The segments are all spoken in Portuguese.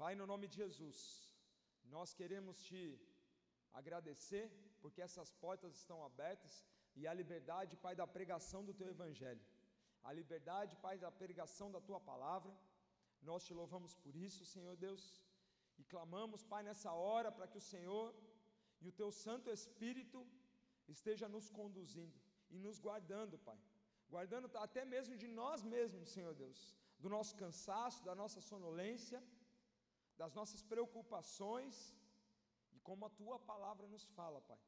Pai, no nome de Jesus, nós queremos te agradecer porque essas portas estão abertas e a liberdade, Pai, da pregação do teu evangelho, a liberdade, Pai, da pregação da tua palavra. Nós te louvamos por isso, Senhor Deus, e clamamos, Pai, nessa hora para que o Senhor e o teu Santo Espírito esteja nos conduzindo e nos guardando, Pai. Guardando até mesmo de nós mesmos, Senhor Deus, do nosso cansaço, da nossa sonolência, das nossas preocupações e como a tua palavra nos fala, Pai.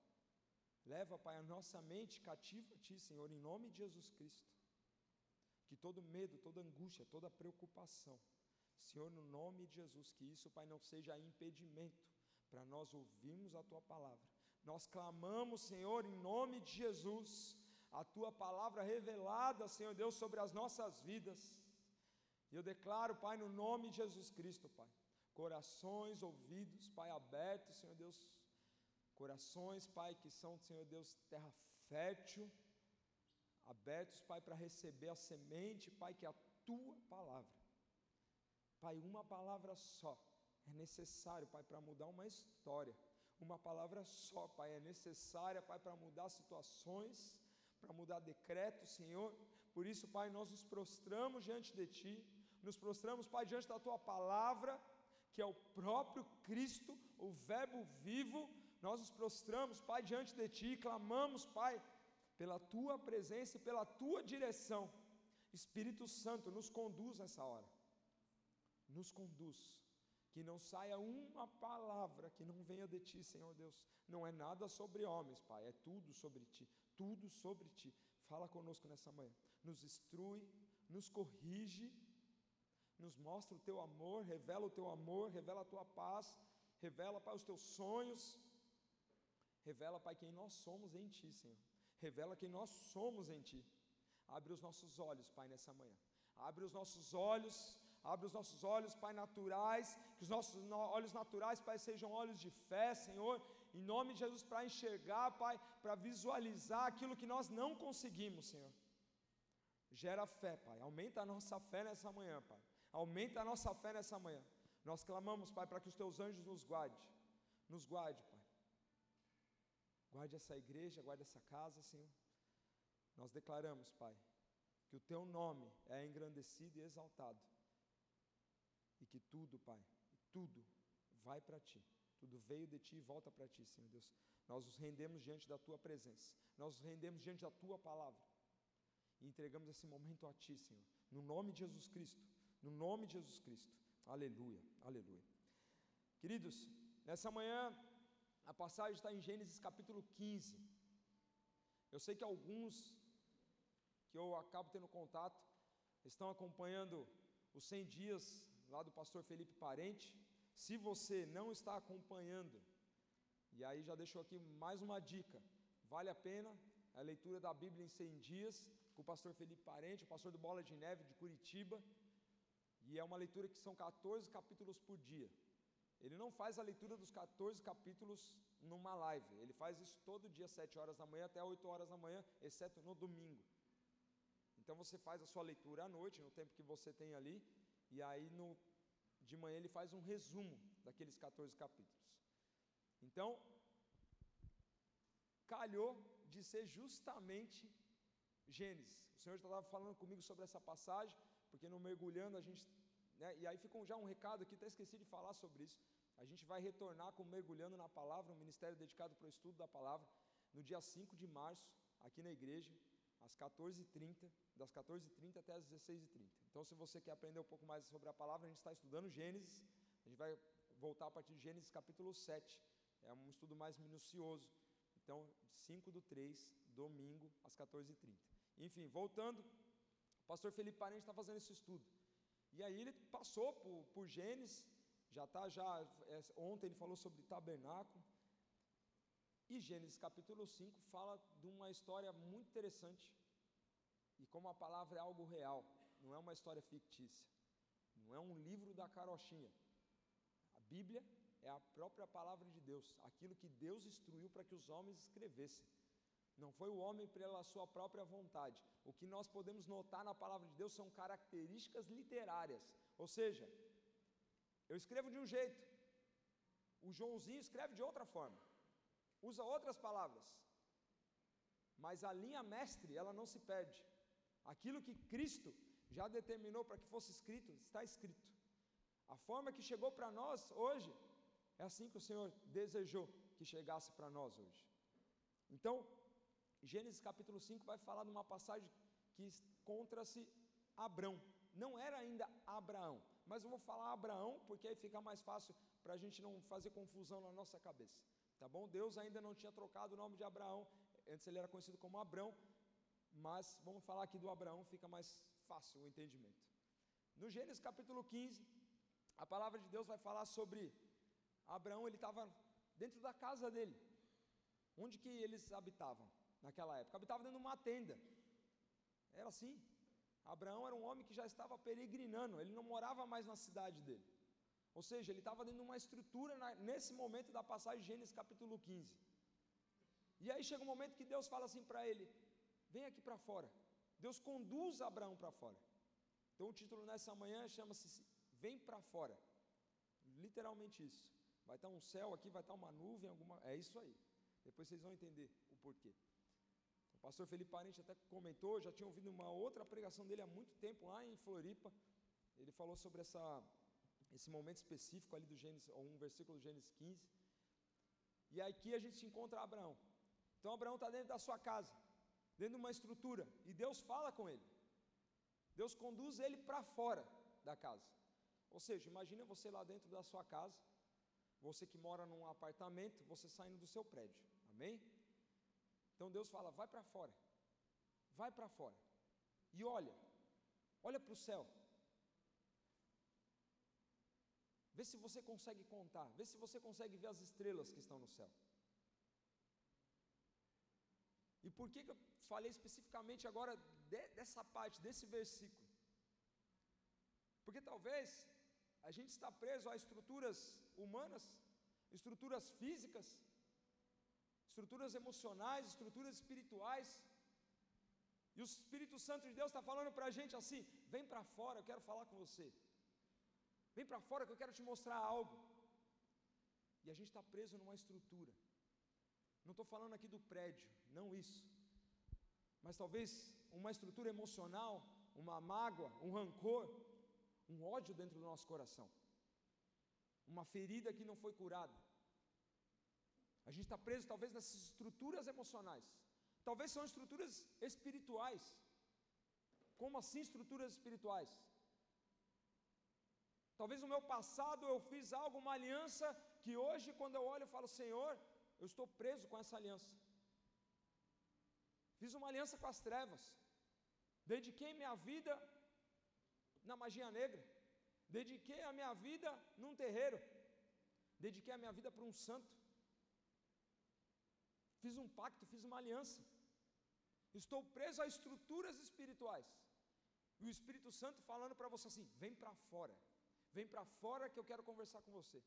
Leva, Pai, a nossa mente cativa a Ti, Senhor, em nome de Jesus Cristo. Que todo medo, toda angústia, toda preocupação, Senhor, no nome de Jesus, que isso, Pai, não seja impedimento para nós ouvirmos a Tua palavra. Nós clamamos, Senhor, em nome de Jesus, a Tua palavra revelada, Senhor Deus, sobre as nossas vidas. E eu declaro, Pai, no nome de Jesus Cristo, Pai, corações, ouvidos, Pai, abertos, Senhor Deus, corações, Pai, que são, Senhor Deus, terra fértil, abertos, Pai, para receber a semente, Pai, que é a tua palavra. Pai, uma palavra só é necessário, Pai, para mudar uma história. Uma palavra só, Pai, é necessária, Pai, para mudar situações, para mudar decretos, Senhor. Por isso, Pai, nós nos prostramos diante de Ti, nos prostramos, Pai, diante da Tua palavra, que é o próprio Cristo, o Verbo vivo. Nós nos prostramos, Pai, diante de Ti, clamamos, Pai, pela tua presença e pela tua direção. Espírito Santo, nos conduz nessa hora. Nos conduz. Que não saia uma palavra que não venha de ti, Senhor Deus. Não é nada sobre homens, Pai, é tudo sobre ti. Tudo sobre ti. Fala conosco nessa manhã. Nos instrui, nos corrige, nos mostra o teu amor, revela o teu amor, revela a tua paz, revela, Pai, os teus sonhos. Revela, Pai, quem nós somos em ti, Senhor revela quem nós somos em Ti. Abre os nossos olhos, Pai, nessa manhã. Abre os nossos olhos, abre os nossos olhos, Pai, naturais, que os nossos olhos naturais, Pai, sejam olhos de fé, Senhor, em nome de Jesus, para enxergar, Pai, para visualizar aquilo que nós não conseguimos, Senhor. Gera fé, Pai, aumenta a nossa fé nessa manhã, Pai, aumenta a nossa fé nessa manhã. Nós clamamos, Pai, para que os Teus anjos nos guarde, nos guarde, Pai Guarde essa igreja, guarde essa casa, Senhor. Nós declaramos, Pai, que o Teu nome é engrandecido e exaltado. E que tudo, Pai, tudo vai para Ti. Tudo veio de Ti e volta para Ti, Senhor Deus. Nós nos rendemos diante da Tua presença. Nós nos rendemos diante da Tua palavra. E entregamos esse momento a Ti, Senhor. No nome de Jesus Cristo. No nome de Jesus Cristo. Aleluia, aleluia. Queridos, nessa manhã a passagem está em Gênesis capítulo 15. Eu sei que alguns que eu acabo tendo contato estão acompanhando os 100 dias lá do pastor Felipe Parente. Se você não está acompanhando, e aí já deixou aqui mais uma dica, vale a pena a leitura da Bíblia em 100 dias com o pastor Felipe Parente, o pastor do Bola de Neve de Curitiba. E é uma leitura que são 14 capítulos por dia. Ele não faz a leitura dos 14 capítulos numa live. Ele faz isso todo dia, 7 horas da manhã até 8 horas da manhã, exceto no domingo. Então você faz a sua leitura à noite, no tempo que você tem ali, e aí no, de manhã ele faz um resumo daqueles 14 capítulos. Então, calhou de ser justamente Gênesis. O Senhor estava falando comigo sobre essa passagem, porque no mergulhando a gente. Né, e aí fica já um recado aqui, até esqueci de falar sobre isso. A gente vai retornar com Mergulhando na Palavra, um ministério dedicado para o estudo da palavra, no dia 5 de março, aqui na igreja, às 14h30, das 14h30 até as 16h30. Então, se você quer aprender um pouco mais sobre a palavra, a gente está estudando Gênesis, a gente vai voltar a partir de Gênesis capítulo 7, é um estudo mais minucioso. Então, 5 do 3, domingo, às 14h30. Enfim, voltando, o pastor Felipe Parente está fazendo esse estudo. E aí ele passou por, por Gênesis, já está, já, é, ontem ele falou sobre tabernáculo. E Gênesis capítulo 5 fala de uma história muito interessante. E como a palavra é algo real, não é uma história fictícia. Não é um livro da carochinha. A Bíblia é a própria palavra de Deus, aquilo que Deus instruiu para que os homens escrevessem. Não foi o homem pela sua própria vontade. O que nós podemos notar na palavra de Deus são características literárias, ou seja, Eu escrevo de um jeito. O Joãozinho escreve de outra forma. Usa outras palavras. Mas a linha mestre, ela não se perde. Aquilo que Cristo já determinou para que fosse escrito, está escrito. A forma que chegou para nós hoje é assim que o Senhor desejou que chegasse para nós hoje. Então, Gênesis capítulo 5 vai falar de uma passagem que encontra-se Abrão. Não era ainda Abraão, mas eu vou falar Abraão porque aí fica mais fácil para a gente não fazer confusão na nossa cabeça. Tá bom? Deus ainda não tinha trocado o nome de Abraão, antes ele era conhecido como Abrão, mas vamos falar aqui do Abraão, fica mais fácil o entendimento. No Gênesis capítulo 15, a palavra de Deus vai falar sobre Abraão, ele estava dentro da casa dele. Onde que eles habitavam naquela época? Habitavam dentro de uma tenda. Era assim. Abraão era um homem que já estava peregrinando, ele não morava mais na cidade dele. Ou seja, ele estava dentro de uma estrutura na, nesse momento da passagem de Gênesis capítulo 15. E aí chega um momento que Deus fala assim para ele: Vem aqui para fora. Deus conduz Abraão para fora. Então o título nessa manhã chama-se Vem para fora. Literalmente isso. Vai estar um céu aqui, vai estar uma nuvem, alguma. É isso aí. Depois vocês vão entender o porquê. Pastor Felipe Parente até comentou, já tinha ouvido uma outra pregação dele há muito tempo lá em Floripa. Ele falou sobre essa, esse momento específico ali do Gênesis, um versículo do Gênesis 15. E aqui a gente encontra Abraão. Então Abraão está dentro da sua casa dentro de uma estrutura, e Deus fala com ele. Deus conduz ele para fora da casa. Ou seja, imagine você lá dentro da sua casa, você que mora num apartamento, você saindo do seu prédio. Amém? Então Deus fala: vai para fora. Vai para fora. E olha, olha para o céu. Vê se você consegue contar, vê se você consegue ver as estrelas que estão no céu. E por que, que eu falei especificamente agora de, dessa parte, desse versículo? Porque talvez a gente está preso a estruturas humanas, estruturas físicas, estruturas emocionais, estruturas espirituais. E o Espírito Santo de Deus está falando para a gente assim: vem para fora, eu quero falar com você. Vem para fora que eu quero te mostrar algo. E a gente está preso numa estrutura. Não estou falando aqui do prédio, não isso. Mas talvez uma estrutura emocional, uma mágoa, um rancor, um ódio dentro do nosso coração. Uma ferida que não foi curada. A gente está preso talvez nessas estruturas emocionais. Talvez são estruturas espirituais. Como assim estruturas espirituais? Talvez no meu passado eu fiz algo, uma aliança, que hoje, quando eu olho, eu falo: Senhor, eu estou preso com essa aliança. Fiz uma aliança com as trevas. Dediquei minha vida na magia negra. Dediquei a minha vida num terreiro. Dediquei a minha vida para um santo. Fiz um pacto, fiz uma aliança. Estou preso a estruturas espirituais. E o Espírito Santo falando para você assim: vem para fora. Vem para fora que eu quero conversar com você.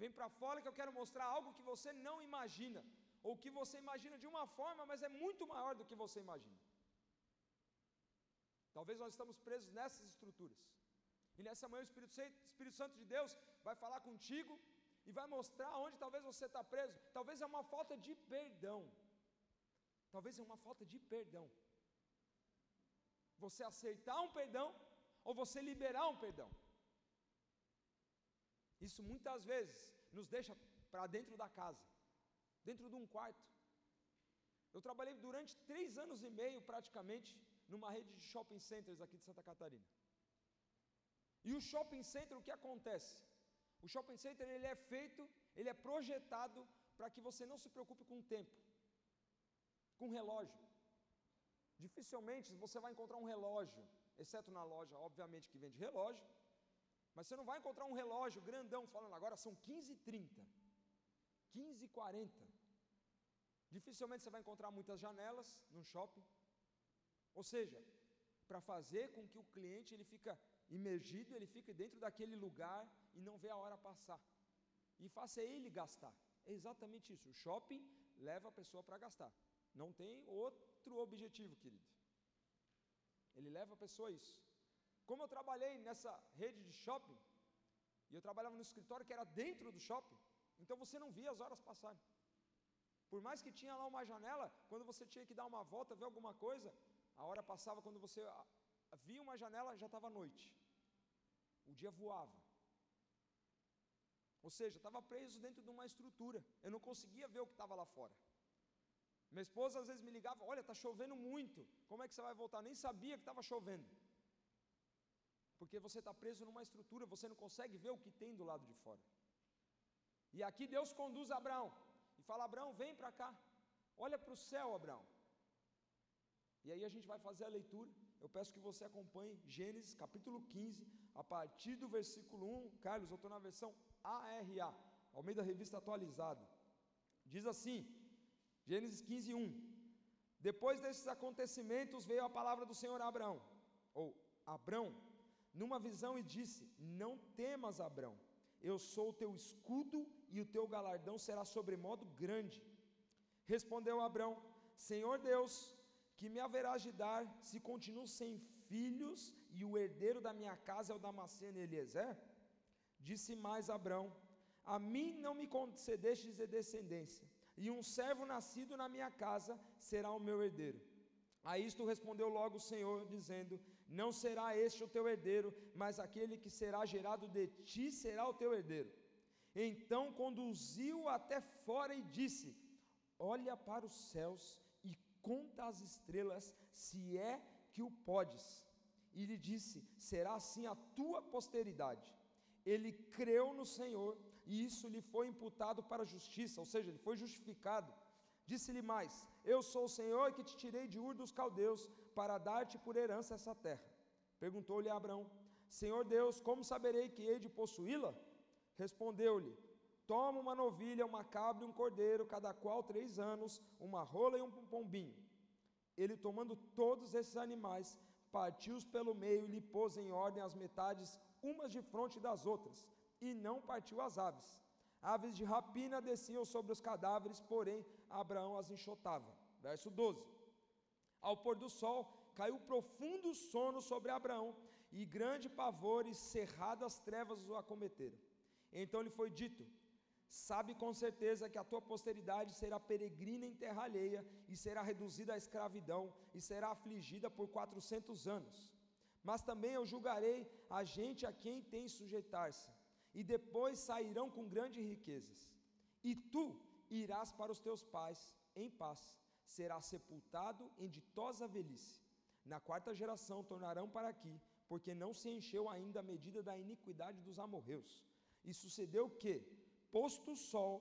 Vem para fora que eu quero mostrar algo que você não imagina, ou que você imagina de uma forma, mas é muito maior do que você imagina. Talvez nós estamos presos nessas estruturas. E nessa manhã o Espírito, Santo, de Deus vai falar contigo e vai mostrar onde talvez você está preso. Talvez é uma falta de perdão. Talvez é uma falta de perdão. Você aceitar um perdão ou você liberar um perdão. Isso muitas vezes nos deixa para dentro da casa, dentro de um quarto. Eu trabalhei durante três anos e meio, praticamente, numa rede de shopping centers aqui de Santa Catarina. E o shopping center, o que acontece? O shopping center ele é feito, ele é projetado para que você não se preocupe com o tempo, com relógio. Dificilmente você vai encontrar um relógio, exceto na loja, obviamente, que vende relógio, mas você não vai encontrar um relógio grandão falando agora são 15h30, 15h40. Dificilmente você vai encontrar muitas janelas no shopping. Ou seja, para fazer com que o cliente ele fica imergido, ele fique dentro daquele lugar e não vê a hora passar. E faça ele gastar. É exatamente isso. O shopping leva a pessoa para gastar. Não tem outro objetivo, querido. Ele leva a pessoa a isso. Como eu trabalhei nessa rede de shopping, E eu trabalhava no escritório que era dentro do shopping, então você não via as horas passarem. Por mais que tinha lá uma janela, quando você tinha que dar uma volta, ver alguma coisa, a hora passava quando você via uma janela, já estava noite. O dia voava. Ou seja, estava preso dentro de uma estrutura. Eu não conseguia ver o que estava lá fora. Minha esposa às vezes me ligava: Olha, está chovendo muito. Como é que você vai voltar? Nem sabia que estava chovendo. Porque você está preso numa estrutura, você não consegue ver o que tem do lado de fora. E aqui Deus conduz Abraão e fala: Abraão, vem para cá. Olha para o céu, Abraão. E aí a gente vai fazer a leitura. Eu peço que você acompanhe Gênesis capítulo 15, a partir do versículo 1. Carlos, eu estou na versão ARA, ao meio da revista atualizada. Diz assim, Gênesis 15, 1. Depois desses acontecimentos veio a palavra do Senhor a Abraão, ou Abrão, numa visão e disse: Não temas, Abrão, eu sou o teu escudo e o teu galardão será sobremodo grande. Respondeu Abrão: Senhor Deus, que me haverás de dar se continuo sem filhos e o herdeiro da minha casa é o Damasceno Eliezer? Disse mais Abrão: A mim não me concedestes descendência, e um servo nascido na minha casa será o meu herdeiro. A isto respondeu logo o Senhor, dizendo: Não será este o teu herdeiro, mas aquele que será gerado de ti será o teu herdeiro. Então conduziu até fora e disse: Olha para os céus conta as estrelas, se é que o podes. E lhe disse: Será assim a tua posteridade. Ele creu no Senhor, e isso lhe foi imputado para justiça, ou seja, ele foi justificado. Disse-lhe mais: Eu sou o Senhor que te tirei de Ur dos Caldeus, para dar-te por herança essa terra. Perguntou-lhe Abraão: Senhor Deus, como saberei que hei de possuí-la? Respondeu-lhe: Toma uma novilha, uma cabra e um cordeiro, cada qual três anos, uma rola e um pombinho. Ele, tomando todos esses animais, partiu-os pelo meio e lhe pôs em ordem as metades, umas de frente das outras, e não partiu as aves. Aves de rapina desciam sobre os cadáveres, porém Abraão as enxotava. Verso 12. Ao pôr do sol, caiu profundo sono sobre Abraão, e grande pavor e cerradas trevas o acometeram. Então lhe foi dito: Sabe com certeza que a tua posteridade será peregrina em terra alheia e será reduzida à escravidão e será afligida por quatrocentos anos. Mas também eu julgarei a gente a quem tem sujeitar-se, e depois sairão com grandes riquezas. E tu irás para os teus pais em paz, serás sepultado em ditosa velhice. Na quarta geração tornarão para aqui, porque não se encheu ainda a medida da iniquidade dos amorreus. E sucedeu que, Posto o sol,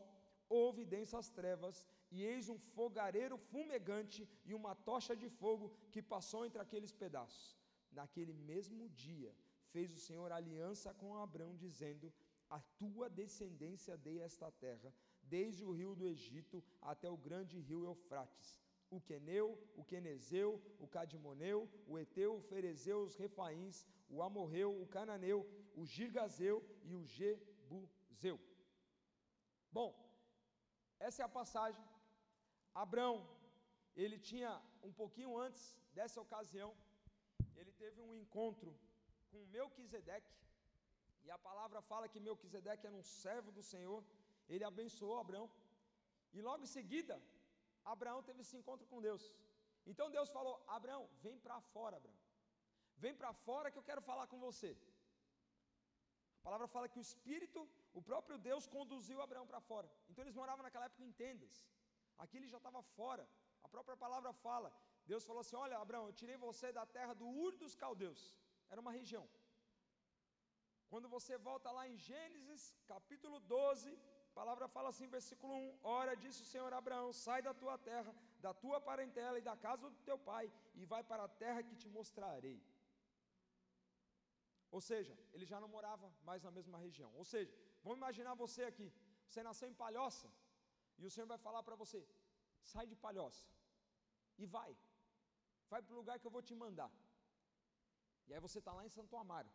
houve densas trevas, e eis um fogareiro fumegante e uma tocha de fogo que passou entre aqueles pedaços. Naquele mesmo dia, fez o Senhor aliança com Abraão, dizendo: A tua descendência dei esta terra, desde o rio do Egito até o grande rio Eufrates. O Queneu, o Quenezeu, o Cadimoneu, o Eteu, o Ferezeu, os Refaíns, o Amorreu, o Cananeu, o Girgazeu e o Jebuseu. Bom, essa é a passagem. Abraão, ele tinha um pouquinho antes dessa ocasião, ele teve um encontro com Melquisedeque, e a palavra fala que Melquisedeque era um servo do Senhor, ele abençoou Abraão, e logo em seguida, Abraão teve esse encontro com Deus. Então Deus falou: Abraão, vem para fora, Abraão. Vem para fora que eu quero falar com você. A palavra fala que o Espírito o próprio Deus conduziu Abraão para fora. Então eles moravam naquela época em tendas. Aqui ele já estava fora. A própria palavra fala. Deus falou assim: Olha, Abraão, eu tirei você da terra do Ur dos Caldeus. Era uma região. Quando você volta lá em Gênesis, capítulo 12, a palavra fala assim, versículo 1: Ora, disse o Senhor Abraão: Sai da tua terra, da tua parentela e da casa do teu pai, e vai para a terra que te mostrarei. Ou seja, ele já não morava mais na mesma região. Ou seja, Vamos imaginar você aqui. Você nasceu em Palhoça e o Senhor vai falar para você: sai de Palhoça e vai. Vai para o lugar que eu vou te mandar. E aí você está lá em Santo Amaro.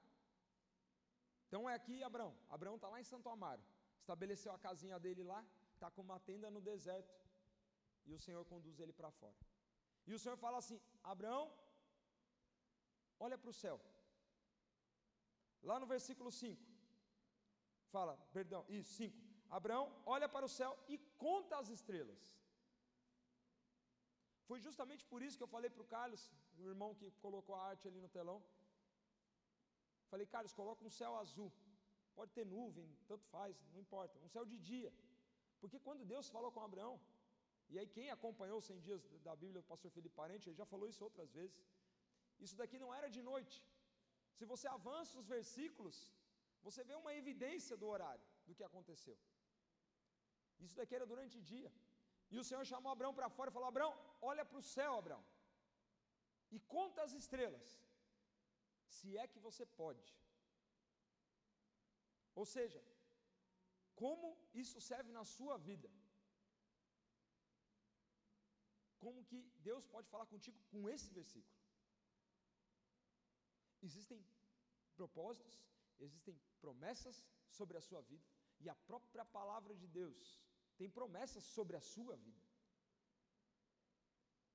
Então é aqui Abraão. Abraão está lá em Santo Amaro. Estabeleceu a casinha dele lá, está com uma tenda no deserto. E o Senhor conduz ele para fora. E o Senhor fala assim: Abraão, olha para o céu. Lá no versículo 5. Fala, perdão, isso, 5. Abraão olha para o céu e conta as estrelas. Foi justamente por isso que eu falei para o Carlos, o irmão que colocou a arte ali no telão. Falei, Carlos, coloca um céu azul. Pode ter nuvem, tanto faz, não importa. Um céu de dia. Porque quando Deus falou com Abraão, e aí quem acompanhou os 100 dias da Bíblia, o pastor Felipe Parente, ele já falou isso outras vezes. Isso daqui não era de noite. Se você avança os versículos, você vê uma evidência do horário, do que aconteceu. Isso daqui era durante o dia. E o Senhor chamou Abraão para fora e falou: Abraão, olha para o céu, Abraão, e conta as estrelas, se é que você pode. Ou seja, como isso serve na sua vida? Como que Deus pode falar contigo com esse versículo? Existem propósitos, existem promessas sobre a sua vida, e a própria palavra de Deus tem promessas sobre a sua vida.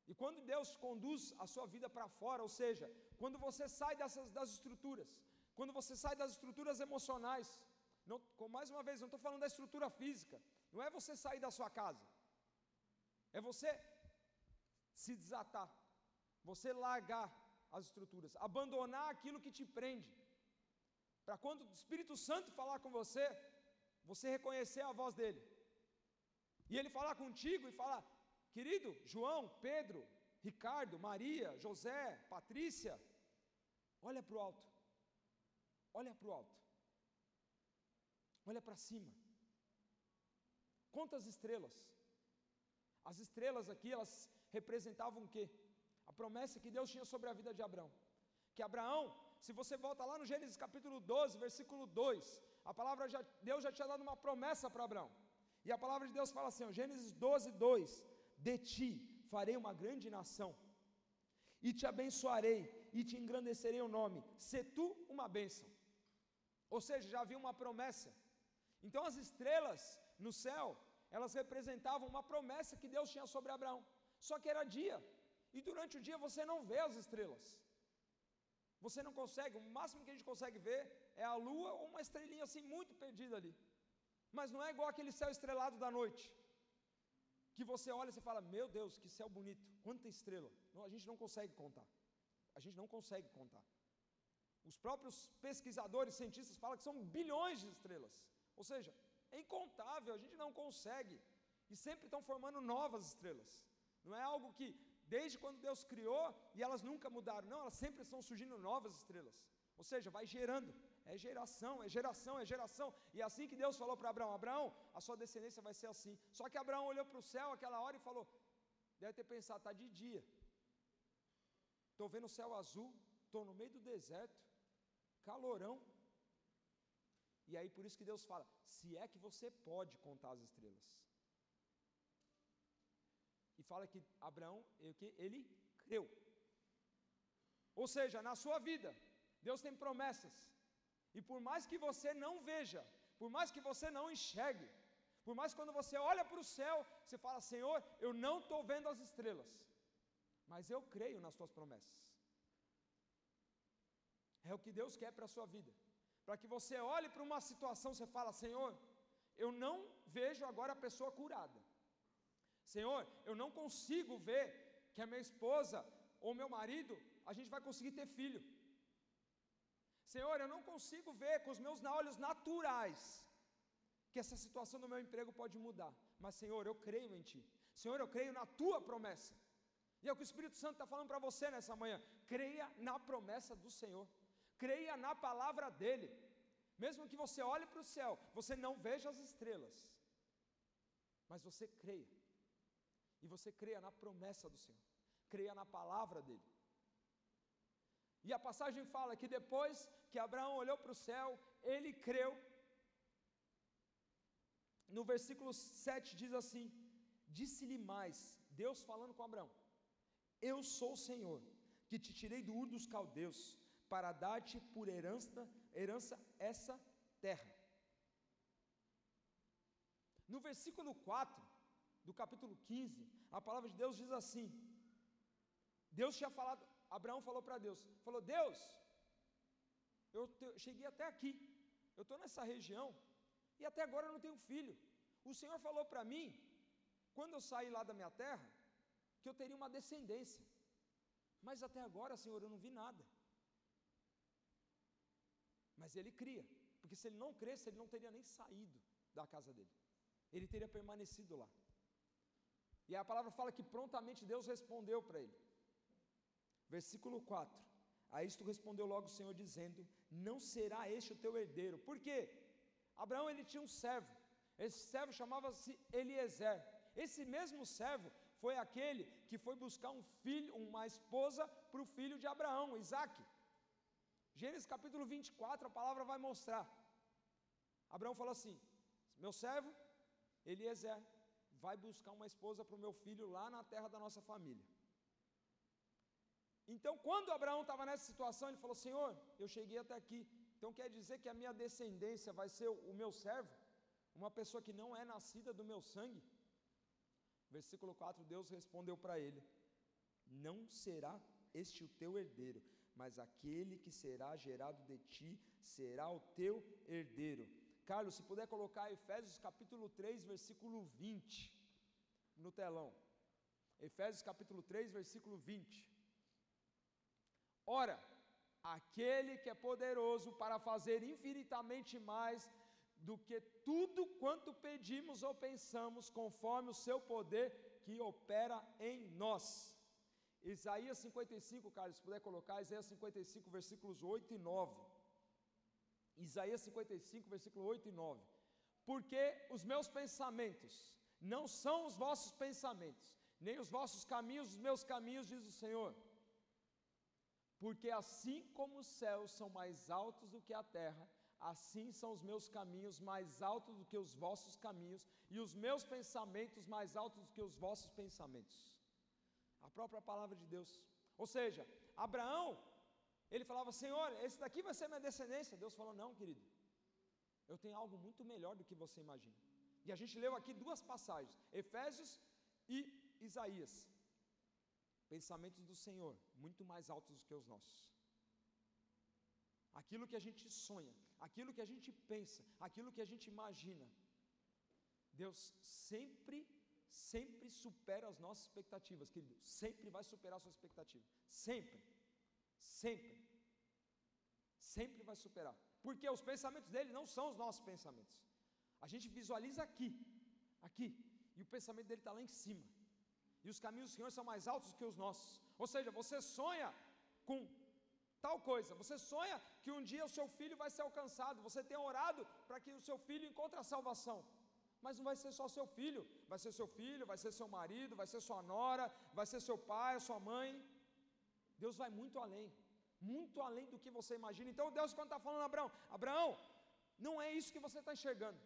E quando Deus conduz a sua vida para fora, ou seja, quando você sai dessas, das estruturas, quando você sai das estruturas emocionais, não, mais uma vez, não estou falando da estrutura física, não é você sair da sua casa, é você se desatar, você largar as estruturas, abandonar aquilo que te prende, para quando o Espírito Santo falar com você, você reconhecer a voz dele, e ele falar contigo e falar: querido João, Pedro, Ricardo, Maria, José, Patrícia, olha para o alto, olha para o alto, olha para cima, quantas estrelas, as estrelas aqui, elas representavam o quê? A promessa que Deus tinha sobre a vida de Abraão. Que Abraão, se você volta lá no Gênesis capítulo 12, versículo 2, a palavra Deus já tinha dado uma promessa para Abraão. E a palavra de Deus fala assim, Gênesis 12, 2: De ti farei uma grande nação, e te abençoarei, e te engrandecerei o nome, se tu uma bênção. Ou seja, já havia uma promessa. Então as estrelas no céu, elas representavam uma promessa que Deus tinha sobre Abraão. Só que era dia, e durante o dia você não vê as estrelas. Você não consegue, o máximo que a gente consegue ver é a lua ou uma estrelinha assim muito perdida ali. Mas não é igual aquele céu estrelado da noite. Que você olha e você fala: Meu Deus, que céu bonito, quanta estrela. Não, a gente não consegue contar. A gente não consegue contar. Os próprios pesquisadores, cientistas falam que são bilhões de estrelas. Ou seja, é incontável, a gente não consegue. E sempre estão formando novas estrelas. Não é algo que desde quando Deus criou e elas nunca mudaram. Não, elas sempre estão surgindo novas estrelas. Ou seja, vai gerando. É geração, é geração, é geração. E é assim que Deus falou para Abraão: Abraão, a sua descendência vai ser assim. Só que Abraão olhou para o céu aquela hora e falou: deve ter pensado, está de dia. Estou vendo o céu azul, estou no meio do deserto, calorão. E aí por isso que Deus fala: se é que você pode contar as estrelas. E fala que Abraão, ele creu. Ou seja, na sua vida, Deus tem promessas. E por mais que você não veja, por mais que você não enxergue, por mais que quando você olha para o céu, você fala: Senhor, eu não estou vendo as estrelas, mas eu creio nas tuas promessas. É o que Deus quer para a sua vida. Para que você olhe para uma situação, você fala: Senhor, eu não vejo agora a pessoa curada. Senhor, eu não consigo ver que a minha esposa ou meu marido, a gente vai conseguir ter filho. Senhor, eu não consigo ver com os meus olhos naturais que essa situação do meu emprego pode mudar. Mas, Senhor, eu creio em Ti. Senhor, eu creio na Tua promessa. E é o que o Espírito Santo está falando para você nessa manhã. Creia na promessa do Senhor. Creia na palavra dEle. Mesmo que você olhe para o céu, você não veja as estrelas. Mas você creia. E você creia na promessa do Senhor. Creia na palavra dEle. E a passagem fala que depois que Abraão olhou para o céu, ele creu. No versículo 7 diz assim: Disse-lhe mais, Deus falando com Abraão: Eu sou o Senhor, que te tirei do Ur dos Caldeus, para dar-te por herança, herança essa terra. No versículo 4 do capítulo 15, a palavra de Deus diz assim: Deus tinha falado, Abraão falou para Deus: falou, Deus, eu te, cheguei até aqui, eu estou nessa região, e até agora eu não tenho filho. O Senhor falou para mim, quando eu saí lá da minha terra, que eu teria uma descendência. Mas até agora, Senhor, eu não vi nada. Mas ele cria, porque se ele não cresce, ele não teria nem saído da casa dele. Ele teria permanecido lá. E a palavra fala que prontamente Deus respondeu para ele. Versículo 4. A isto respondeu logo o Senhor dizendo: Não será este o teu herdeiro. Por quê? Abraão ele tinha um servo. Esse servo chamava-se Eliezer. Esse mesmo servo foi aquele que foi buscar um filho, uma esposa para o filho de Abraão, Isaac. Gênesis capítulo 24, a palavra vai mostrar. Abraão falou assim: Meu servo, Eliezer, vai buscar uma esposa para o meu filho lá na terra da nossa família. Então, quando Abraão estava nessa situação, ele falou: Senhor, eu cheguei até aqui. Então quer dizer que a minha descendência vai ser o meu servo? Uma pessoa que não é nascida do meu sangue? Versículo 4: Deus respondeu para ele: Não será este o teu herdeiro, mas aquele que será gerado de ti será o teu herdeiro. Carlos, se puder colocar Efésios capítulo 3, versículo 20 no telão. Efésios capítulo 3, versículo 20. Ora, aquele que é poderoso para fazer infinitamente mais do que tudo quanto pedimos ou pensamos, conforme o seu poder que opera em nós. Isaías 55, Carlos, se puder colocar, Isaías 55, versículos 8 e 9. Isaías 55, versículo 8 e 9. Porque os meus pensamentos não são os vossos pensamentos, nem os vossos caminhos os meus caminhos, diz o Senhor. Porque assim como os céus são mais altos do que a terra, assim são os meus caminhos mais altos do que os vossos caminhos, e os meus pensamentos mais altos do que os vossos pensamentos. A própria palavra de Deus. Ou seja, Abraão, ele falava: Senhor, esse daqui vai ser minha descendência. Deus falou: Não, querido, eu tenho algo muito melhor do que você imagina. E a gente leu aqui duas passagens, Efésios e Isaías. Pensamentos do Senhor, muito mais altos do que os nossos. Aquilo que a gente sonha, aquilo que a gente pensa, aquilo que a gente imagina. Deus sempre, sempre supera as nossas expectativas, querido. Sempre vai superar a sua expectativa. Sempre. Sempre. Sempre vai superar. Porque os pensamentos dele não são os nossos pensamentos. A gente visualiza aqui, aqui, e o pensamento dele está lá em cima. E os caminhos do Senhor são mais altos que os nossos. Ou seja, você sonha com tal coisa, você sonha que um dia o seu filho vai ser alcançado, você tem orado para que o seu filho encontre a salvação. Mas não vai ser só seu filho, vai ser seu filho, vai ser seu marido, vai ser sua nora, vai ser seu pai, sua mãe. Deus vai muito além, muito além do que você imagina. Então Deus, quando está falando a Abraão, Abraão, não é isso que você está enxergando.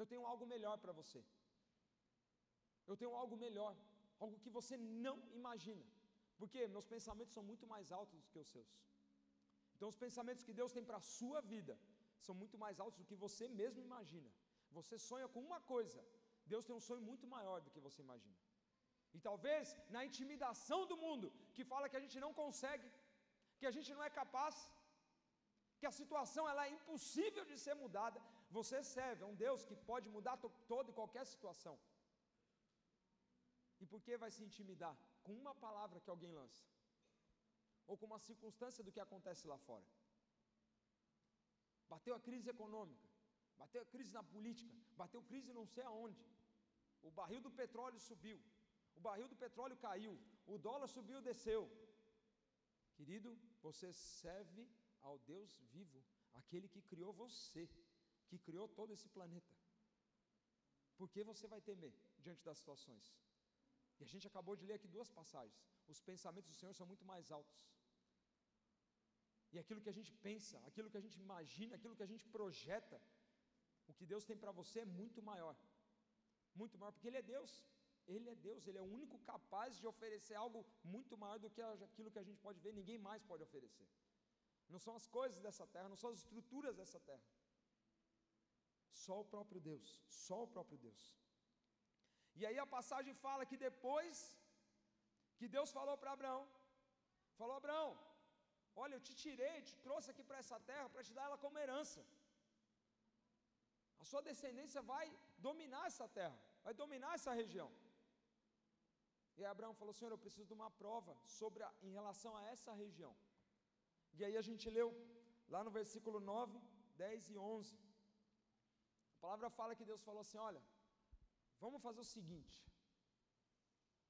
Eu tenho algo melhor para você. Eu tenho algo melhor, algo que você não imagina. Porque meus pensamentos são muito mais altos do que os seus. Então, os pensamentos que Deus tem para a sua vida são muito mais altos do que você mesmo imagina. Você sonha com uma coisa, Deus tem um sonho muito maior do que você imagina. E talvez na intimidação do mundo, que fala que a gente não consegue, que a gente não é capaz, que a situação ela é impossível de ser mudada, você serve a um Deus que pode mudar toda e qualquer situação. E por que vai se intimidar? Com uma palavra que alguém lança, ou com uma circunstância do que acontece lá fora. Bateu a crise econômica, bateu a crise na política, bateu crise não sei aonde. O barril do petróleo subiu, o barril do petróleo caiu, o dólar subiu, desceu. Querido, você serve ao Deus vivo, aquele que criou você, que criou todo esse planeta. Por que você vai temer diante das situações? E a gente acabou de ler aqui duas passagens. Os pensamentos do Senhor são muito mais altos. E aquilo que a gente pensa, aquilo que a gente imagina, aquilo que a gente projeta, o que Deus tem para você é muito maior. Muito maior, porque Ele é Deus. Ele é Deus, Ele é o único capaz de oferecer algo muito maior do que aquilo que a gente pode ver, ninguém mais pode oferecer. Não são as coisas dessa terra, não são as estruturas dessa terra. Só o próprio Deus, só o próprio Deus. E aí a passagem fala que depois que Deus falou para Abraão, falou: Abraão, olha, eu te tirei, te trouxe aqui para essa terra para te dar ela como herança. A sua descendência vai dominar essa terra, vai dominar essa região. E Abraão falou: Senhor, eu preciso de uma prova sobre a, em relação a essa região. E aí a gente leu lá no versículo 9, 10 e 11. A palavra fala que Deus falou assim: Olha, vamos fazer o seguinte.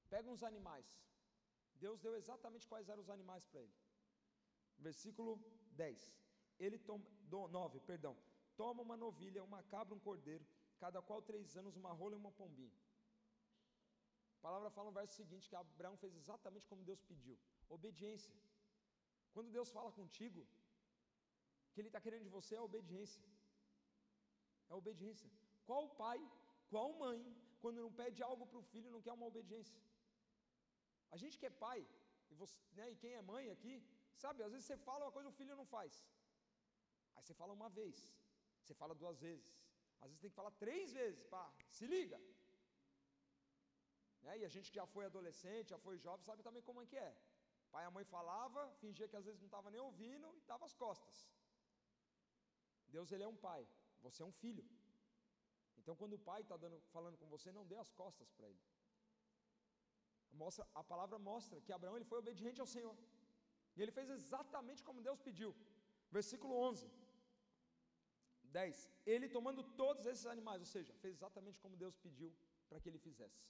Pega uns animais. Deus deu exatamente quais eram os animais para ele. Versículo 10. Ele toma, 9, perdão. Toma uma novilha, uma cabra, um cordeiro, cada qual três anos, uma rola e uma pombinha. A palavra fala no verso seguinte que Abraão fez exatamente como Deus pediu. Obediência. Quando Deus fala contigo, o que Ele está querendo de você é obediência. É obediência. Qual pai, qual mãe, quando não pede algo para o filho, não quer uma obediência? A gente que é pai, e, você, né, e quem é mãe aqui, sabe, às vezes você fala uma coisa o filho não faz. Aí você fala uma vez, você fala duas vezes, às vezes tem que falar três vezes, pá, se liga. Né? E a gente que já foi adolescente, já foi jovem, sabe também como é que é. Pai e a mãe falava, fingia que às vezes não estava nem ouvindo e dava as costas. Deus ele é um pai, você é um filho. Então quando o pai está falando com você, não dê as costas para ele. Mostra, a palavra mostra que Abraão ele foi obediente ao Senhor. E ele fez exatamente como Deus pediu. Versículo 11. 10. Ele tomando todos esses animais, ou seja, fez exatamente como Deus pediu para que ele fizesse.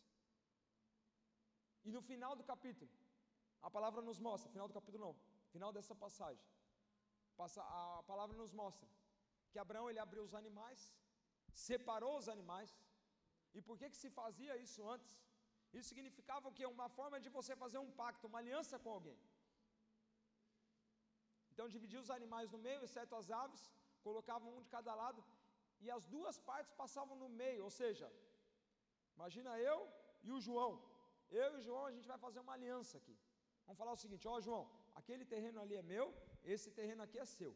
E no final do capítulo, a palavra nos mostra, final do capítulo não, final dessa passagem, a palavra nos mostra que Abraão ele abriu os animais, separou os animais. E por que que se fazia isso antes? Isso significava o que? Uma forma de você fazer um pacto, uma aliança com alguém. Então dividia os animais no meio, exceto as aves, colocavam um de cada lado, e as duas partes passavam no meio, ou seja, imagina eu e o João. Eu e João, a gente vai fazer uma aliança aqui. Vamos falar o seguinte: ó, João, aquele terreno ali é meu, esse terreno aqui é seu.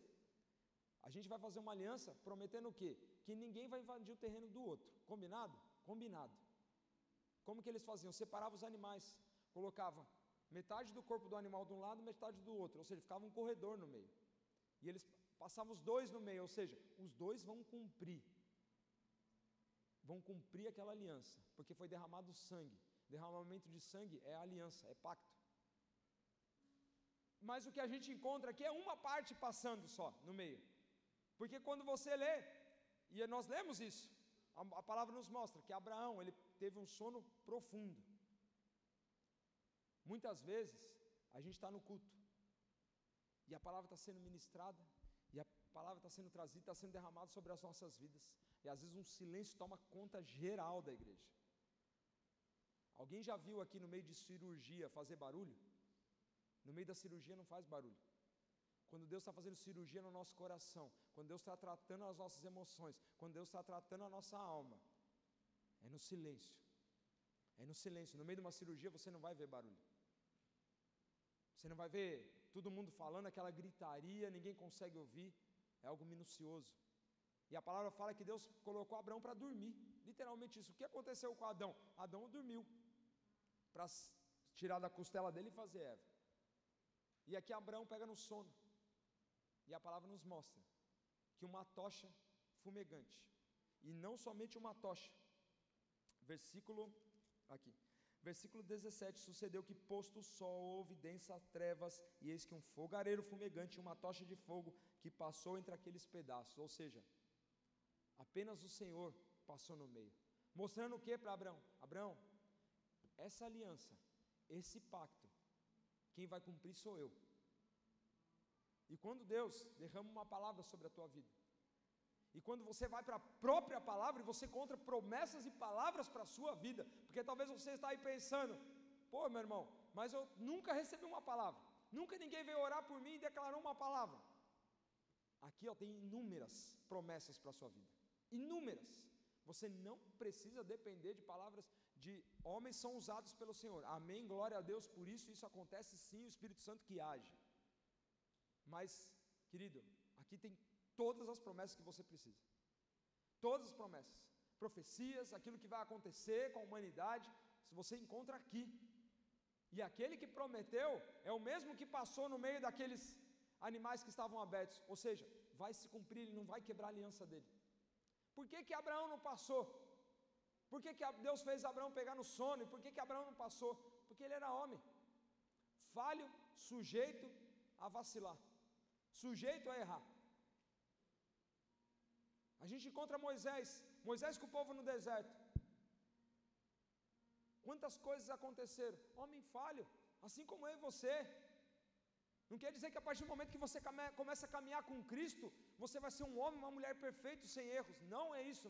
A gente vai fazer uma aliança prometendo o quê? Que ninguém vai invadir o terreno do outro. Combinado? Combinado. Como que eles faziam? Separavam os animais, colocavam metade do corpo do animal de um lado, metade do outro, ou seja, ficava um corredor no meio. E eles passavam os dois no meio, ou seja, os dois vão cumprir. Vão cumprir aquela aliança, porque foi derramado sangue. Derramamento de sangue é aliança, é pacto. Mas o que a gente encontra aqui é uma parte passando só no meio. Porque quando você lê, e nós lemos isso, a, a palavra nos mostra que Abraão, ele teve um sono profundo. Muitas vezes, a gente está no culto, e a palavra está sendo ministrada, e a palavra está sendo trazida, está sendo derramada sobre as nossas vidas, e às vezes um silêncio toma conta geral da igreja. Alguém já viu aqui no meio de cirurgia fazer barulho? No meio da cirurgia não faz barulho. Quando Deus está fazendo cirurgia no nosso coração, quando Deus está tratando as nossas emoções, quando Deus está tratando a nossa alma, é no silêncio. É no silêncio. No meio de uma cirurgia você não vai ver barulho. Você não vai ver todo mundo falando aquela gritaria, ninguém consegue ouvir. É algo minucioso. E a palavra fala que Deus colocou Abraão para dormir. Literalmente isso. O que aconteceu com Adão? Adão dormiu para tirar da costela dele e fazer Eva. E aqui Abraão pega no sono. E a palavra nos mostra que uma tocha fumegante, e não somente uma tocha, versículo aqui, versículo 17: Sucedeu que, posto o sol, houve densa trevas, e eis que um fogareiro fumegante, uma tocha de fogo, que passou entre aqueles pedaços, ou seja, apenas o Senhor passou no meio, mostrando o que para Abraão? Abraão, essa aliança, esse pacto, quem vai cumprir sou eu. E quando Deus derrama uma palavra sobre a tua vida, e quando você vai para a própria palavra e você encontra promessas e palavras para a sua vida, porque talvez você está aí pensando, pô, meu irmão, mas eu nunca recebi uma palavra, nunca ninguém veio orar por mim e declarou uma palavra. Aqui ó, tem inúmeras promessas para a sua vida, inúmeras. Você não precisa depender de palavras de homens são usados pelo Senhor. Amém, glória a Deus por isso, isso acontece sim, o Espírito Santo que age. Mas, querido, aqui tem todas as promessas que você precisa. Todas as promessas, profecias, aquilo que vai acontecer com a humanidade, se você encontra aqui. E aquele que prometeu é o mesmo que passou no meio daqueles animais que estavam abertos, ou seja, vai se cumprir, ele não vai quebrar a aliança dele. Por que, que Abraão não passou? Por que, que Deus fez Abraão pegar no sono? E por que, que Abraão não passou? Porque ele era homem, falho, sujeito a vacilar, sujeito a errar. A gente encontra Moisés, Moisés com o povo no deserto. Quantas coisas aconteceram? Homem falho, assim como eu e você. Não quer dizer que a partir do momento que você começa a caminhar com Cristo, você vai ser um homem, uma mulher perfeito, sem erros. Não é isso.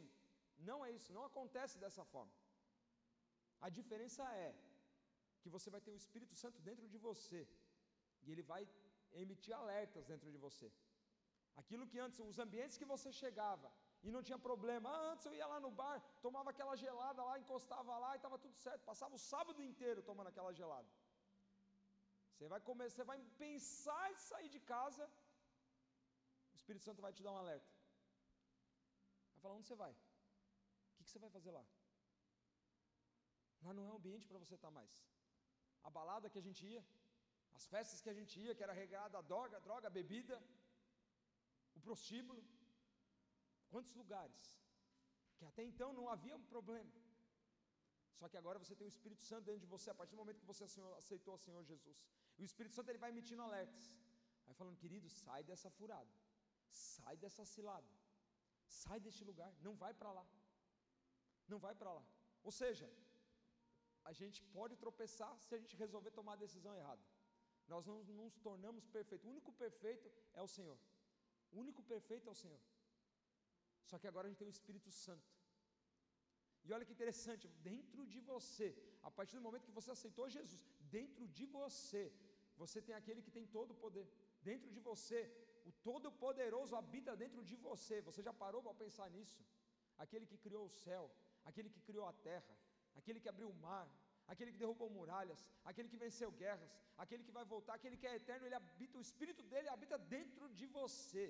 Não é isso. Não acontece dessa forma. A diferença é que você vai ter o Espírito Santo dentro de você. E ele vai emitir alertas dentro de você. Aquilo que antes, os ambientes que você chegava e não tinha problema. Ah, antes eu ia lá no bar, tomava aquela gelada lá, encostava lá e estava tudo certo. Passava o sábado inteiro tomando aquela gelada. Você vai comer, você vai pensar em sair de casa, o Espírito Santo vai te dar um alerta. Vai falar, onde você vai? O que, você vai fazer lá? Lá não é um ambiente para você estar mais. A balada que a gente ia, as festas que a gente ia, que era regada a droga, droga, bebida, o prostíbulo. Quantos lugares? Que até então não havia um problema. Só que agora você tem o Espírito Santo dentro de você a partir do momento que você aceitou o Senhor Jesus. E o Espírito Santo ele vai emitindo alertas. Vai falando, querido, sai dessa furada. Sai dessa cilada. Sai deste lugar. Não vai para lá. Não vai para lá. Ou seja, a gente pode tropeçar se a gente resolver tomar a decisão errada. Nós não, não nos tornamos perfeitos. O único perfeito é o Senhor. O único perfeito é o Senhor. Só que agora a gente tem o Espírito Santo. E olha que interessante, dentro de você, a partir do momento que você aceitou Jesus, dentro de você, você tem aquele que tem todo o poder. Dentro de você, o Todo-Poderoso habita dentro de você. Você já parou para pensar nisso? Aquele que criou o céu, aquele que criou a terra, aquele que abriu o mar, aquele que derrubou muralhas, aquele que venceu guerras, aquele que vai voltar, aquele que é eterno, ele habita, o Espírito dele habita dentro de você.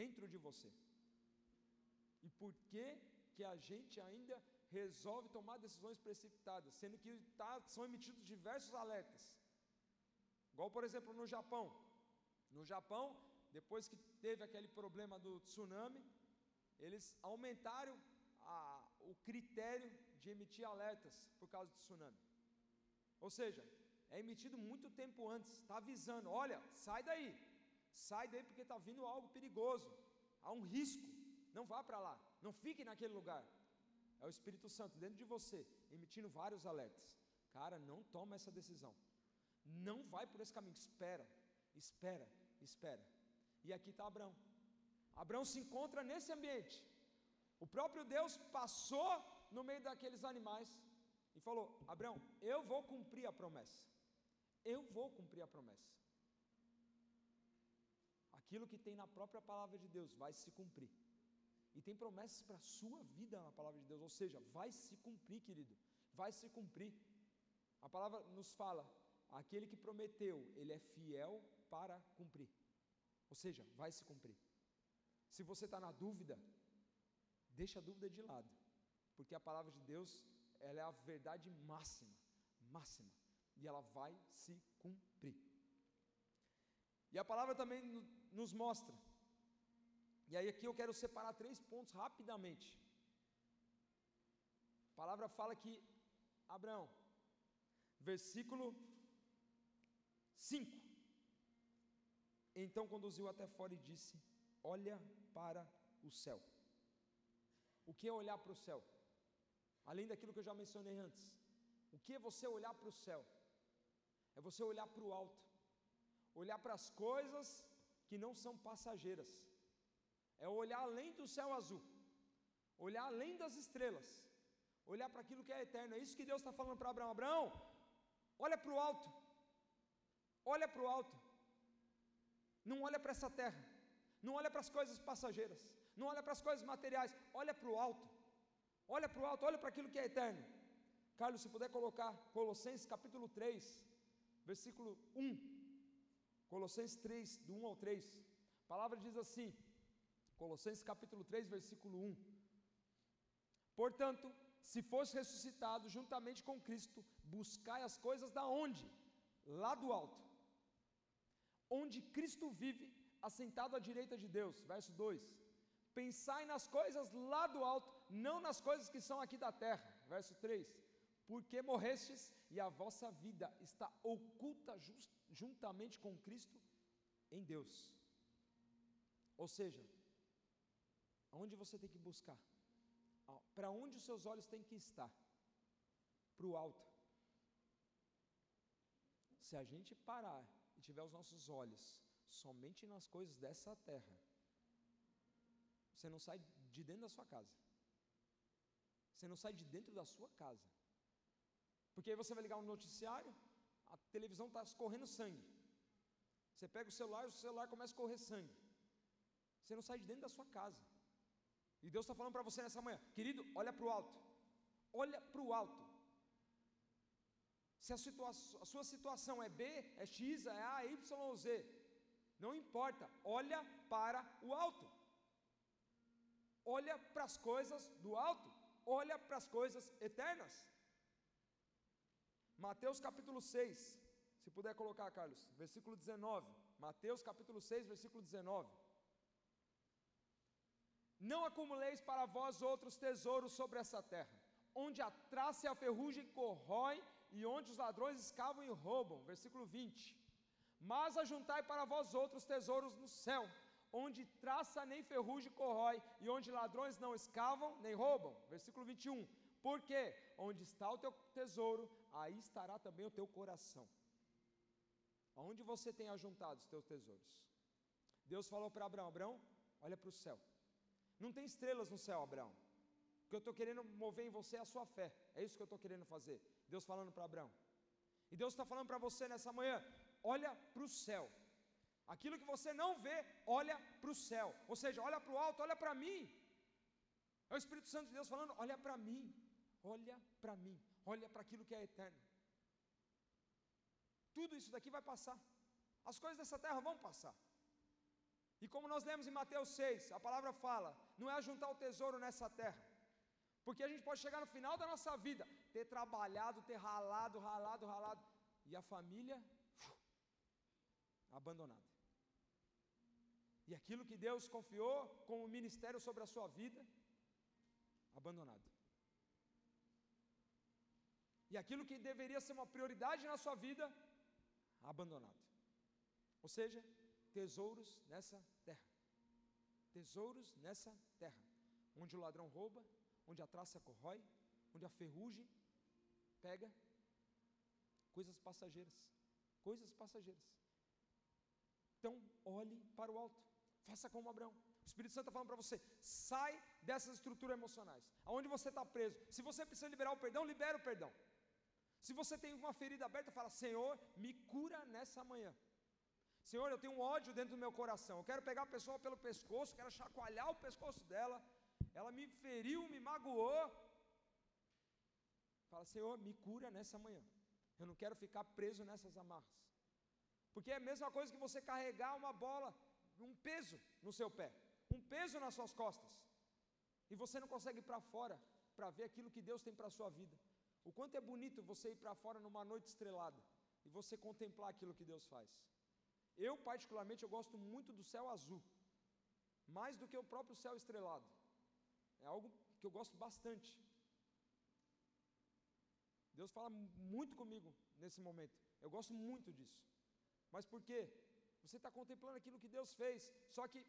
Dentro de você. E por que que a gente ainda resolve tomar decisões precipitadas, sendo que tá, são emitidos diversos alertas? Igual, por exemplo, no Japão. No Japão, depois que teve aquele problema do tsunami, eles aumentaram a, o critério de emitir alertas por causa do tsunami. Ou seja, é emitido muito tempo antes, está avisando: olha, sai daí, sai daí porque está vindo algo perigoso, há um risco, não vá para lá, não fique naquele lugar. É o Espírito Santo dentro de você, emitindo vários alertas. Cara, não toma essa decisão. Não vai por esse caminho, espera, espera, espera. E aqui está Abraão. Abraão se encontra nesse ambiente. O próprio Deus passou no meio daqueles animais e falou: Abraão, eu vou cumprir a promessa. Eu vou cumprir a promessa. Aquilo que tem na própria palavra de Deus vai se cumprir. E tem promessas para a sua vida na palavra de Deus, ou seja, vai se cumprir, querido. Vai se cumprir. A palavra nos fala: aquele que prometeu, ele é fiel para cumprir. Ou seja, vai se cumprir. Se você está na dúvida, deixa a dúvida de lado, porque a palavra de Deus, ela é a verdade máxima, máxima, e ela vai se cumprir. E a palavra também nos mostra, e aí aqui eu quero separar três pontos rapidamente. A palavra fala que Abraão, versículo 5. Então conduziu até fora e disse: Olha para o céu. O que é olhar para o céu? Além daquilo que eu já mencionei antes. O que é você olhar para o céu? É você olhar para o alto, olhar para as coisas que não são passageiras, é olhar além do céu azul, olhar além das estrelas, olhar para aquilo que é eterno. É isso que Deus está falando para Abraão: Abraão, olha para o alto, olha para o alto. Não olha para essa terra, não olha para as coisas passageiras, não olha para as coisas materiais, olha para o alto. Olha para o alto, olha para aquilo que é eterno. Carlos, se puder colocar Colossenses capítulo 3, versículo 1. Colossenses 3, do 1 ao 3. A palavra diz assim: Colossenses capítulo 3, versículo 1. Portanto, se fosse ressuscitado juntamente com Cristo, buscai as coisas da onde? Lá do alto. Onde Cristo vive, assentado à direita de Deus. Verso 2. Pensai nas coisas lá do alto, não nas coisas que são aqui da terra. Verso 3: Porque morrestes e a vossa vida está oculta just, juntamente com Cristo em Deus. Ou seja, aonde você tem que buscar? Para onde os seus olhos têm que estar? Para o alto. Se a gente parar tiver os nossos olhos somente nas coisas dessa terra, você não sai de dentro da sua casa. Você não sai de dentro da sua casa. Porque aí você vai ligar um noticiário, a televisão está escorrendo sangue. Você pega o celular e o celular começa a correr sangue. Você não sai de dentro da sua casa. E Deus está falando para você nessa manhã, querido, olha para o alto. Olha para o alto. Se a, a, sua situação é B, é X, é A, Y ou Z, não importa, olha para o alto. Olha para as coisas do alto, olha para as coisas eternas. Mateus capítulo 6, se puder colocar, Carlos, versículo 19. Mateus capítulo 6, versículo 19. Não acumuleis para vós outros tesouros sobre essa terra, onde a traça e a ferrugem corroem e onde os ladrões escavam e roubam. Versículo 20. Mas ajuntai para vós outros tesouros no céu, onde traça nem ferrugem corrói, e onde ladrões não escavam nem roubam. Versículo 21. Porque onde está o teu tesouro, aí estará também o teu coração. Aonde você tem ajuntado os teus tesouros? Deus falou para Abraão: Abraão, olha para o céu. Não tem estrelas no céu, Abraão. O que eu estou querendo mover em você é a sua fé. É isso que eu estou querendo fazer. Deus falando para Abraão. E Deus está falando para você nessa manhã: olha para o céu. Aquilo que você não vê, olha para o céu. Ou seja, olha para o alto, olha para mim. É o Espírito Santo de Deus falando: olha para mim, olha para mim, olha para aquilo que é eterno. Tudo isso daqui vai passar. As coisas dessa terra vão passar. E como nós lemos em Mateus 6, a palavra fala: não é juntar o tesouro nessa terra. Porque a gente pode chegar no final da nossa vida, ter trabalhado, ter ralado, ralado, ralado, e a família abandonada. E aquilo que Deus confiou como ministério sobre a sua vida, abandonado. E aquilo que deveria ser uma prioridade na sua vida, abandonado. Ou seja, tesouros nessa terra. Tesouros nessa terra. Onde o ladrão rouba, onde a traça corrói, onde a ferrugem pega. Coisas passageiras. Coisas passageiras. Então, olhe para o alto. Faça como Abraão. O Espírito Santo está falando para você: sai dessas estruturas emocionais. Aonde você está preso. Se você precisa liberar o perdão, libera o perdão. Se você tem uma ferida aberta, fala: Senhor, me cura nessa manhã. Senhor, eu tenho um ódio dentro do meu coração. Eu quero pegar a pessoa pelo pescoço, quero chacoalhar o pescoço dela. Ela me feriu, me magoou. Fala, Senhor, me cura nessa manhã. Eu não quero ficar preso nessas amarras. Porque é a mesma coisa que você carregar uma bola, um peso no seu pé, um peso nas suas costas. E você não consegue ir para fora para ver aquilo que Deus tem para a sua vida. O quanto é bonito você ir para fora numa noite estrelada e você contemplar aquilo que Deus faz. Eu, particularmente, eu gosto muito do céu azul, mais do que o próprio céu estrelado. É algo que eu gosto bastante. Deus fala muito comigo nesse momento. Eu gosto muito disso. Mas por quê? Você está contemplando aquilo que Deus fez. Só que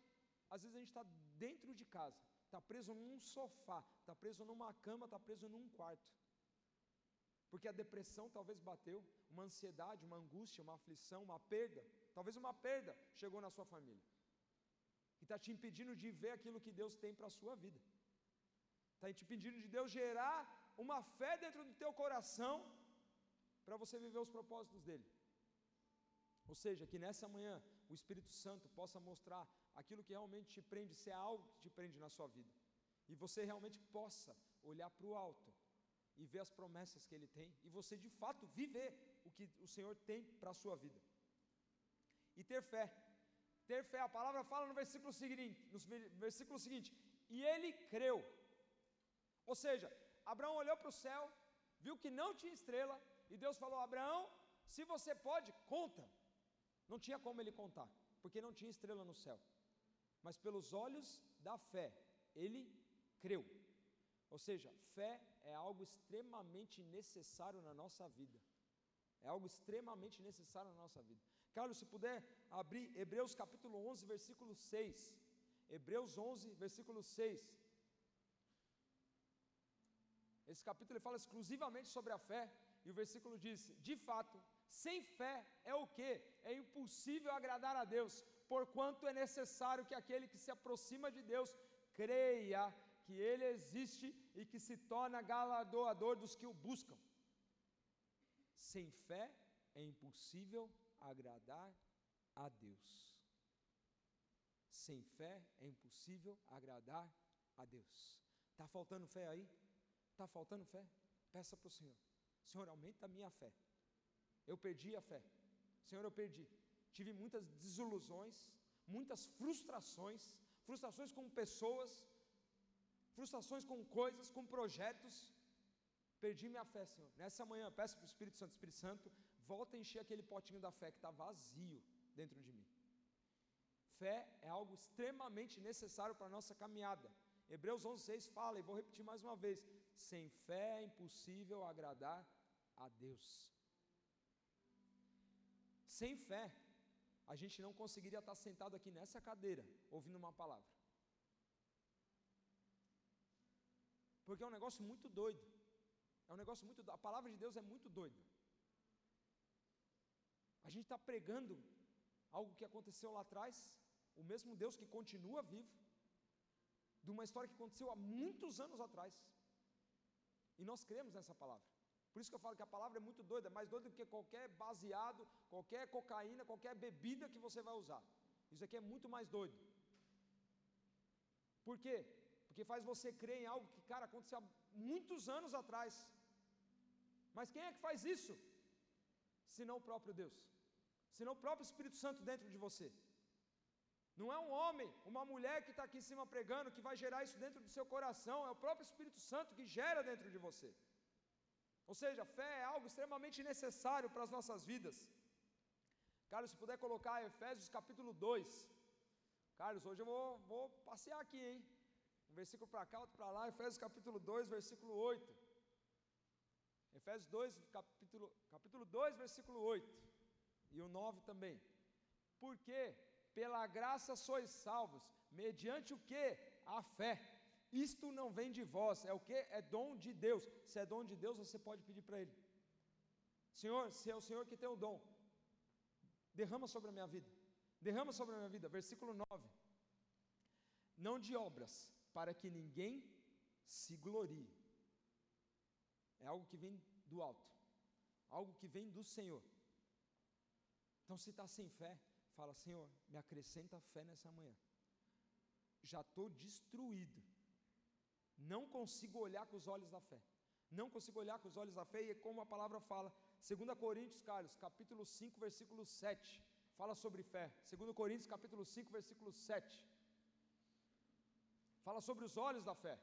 às vezes a gente está dentro de casa, está preso num sofá, está preso numa cama, está preso num quarto. Porque a depressão talvez bateu, uma ansiedade, uma angústia, uma aflição, uma perda, talvez uma perda chegou na sua família. E está te impedindo de ver aquilo que Deus tem para a sua vida. Está te impedindo de Deus gerar uma fé dentro do teu coração para você viver os propósitos dele. Ou seja, que nessa manhã o Espírito Santo possa mostrar aquilo que realmente te prende, se é algo que te prende na sua vida. E você realmente possa olhar para o alto e ver as promessas que Ele tem, e você de fato viver o que o Senhor tem para a sua vida. E ter fé. Ter fé, a palavra fala no versículo seguinte, no versículo seguinte, e ele creu. Ou seja, Abraão olhou para o céu, viu que não tinha estrela, e Deus falou: Abraão, se você pode, conta. Não tinha como ele contar, porque não tinha estrela no céu. Mas pelos olhos da fé, ele creu. Ou seja, fé é algo extremamente necessário na nossa vida. É algo extremamente necessário na nossa vida. Carlos, se puder abrir Hebreus capítulo 11, versículo 6. Hebreus 11, versículo 6. Esse capítulo fala exclusivamente sobre a fé, e o versículo diz: De fato, sem fé é o que? É impossível agradar a Deus, porquanto é necessário que aquele que se aproxima de Deus creia que Ele existe e que se torna galardoador dos que o buscam. Sem fé é impossível agradar a Deus. Sem fé é impossível agradar a Deus. Está faltando fé aí? Está faltando fé? Peça para o Senhor. Senhor, aumenta a minha fé. Eu perdi a fé. Senhor, eu perdi. Tive muitas desilusões, muitas frustrações, frustrações com pessoas, frustrações com coisas, com projetos. Perdi minha fé, Senhor. Nessa manhã, peço para o Espírito Santo, Espírito Santo, volta a encher aquele potinho da fé que está vazio dentro de mim. Fé é algo extremamente necessário para a nossa caminhada. Hebreus 11,6 fala, e vou repetir mais uma vez: sem fé é impossível agradar a Deus. Sem fé, a gente não conseguiria estar sentado aqui nessa cadeira, ouvindo uma palavra. Porque é um negócio muito doido. É um negócio muito. A palavra de Deus é muito doida. A gente está pregando algo que aconteceu lá atrás, o mesmo Deus que continua vivo, de uma história que aconteceu há muitos anos atrás. E nós cremos nessa palavra. Por isso que eu falo que a palavra é muito doida, mais doida do que qualquer baseado, qualquer cocaína, qualquer bebida que você vai usar. Isso aqui é muito mais doido. Por quê? Porque faz você crer em algo que, cara, aconteceu há muitos anos atrás. Mas quem é que faz isso? Senão o próprio Deus. Senão o próprio Espírito Santo dentro de você. Não é um homem, uma mulher que está aqui em cima pregando que vai gerar isso dentro do seu coração, é o próprio Espírito Santo que gera dentro de você. Ou seja, fé é algo extremamente necessário para as nossas vidas. Carlos, se puder colocar Efésios capítulo 2. Carlos, hoje eu vou, vou passear aqui, hein? Um versículo para cá, outro para lá, Efésios capítulo 2, versículo 8. Efésios 2, capítulo, capítulo 2, versículo 8. E o 9 também. Porque pela graça sois salvos, mediante o que? A fé. Isto não vem de vós, é o que? É dom de Deus. Se é dom de Deus, você pode pedir para Ele. Senhor, se é o Senhor que tem o dom, derrama sobre a minha vida. Derrama sobre a minha vida. Versículo 9. Não de obras, para que ninguém se glorie. É algo que vem do alto, algo que vem do Senhor. Então, se está sem fé, fala: Senhor, me acrescenta fé nessa manhã. Já estou destruído. Não consigo olhar com os olhos da fé. Não consigo olhar com os olhos da fé, e é como a palavra fala, 2 Coríntios, Carlos, capítulo 5, versículo 7, fala sobre fé. 2 Coríntios, capítulo 5, versículo 7. Fala sobre os olhos da fé.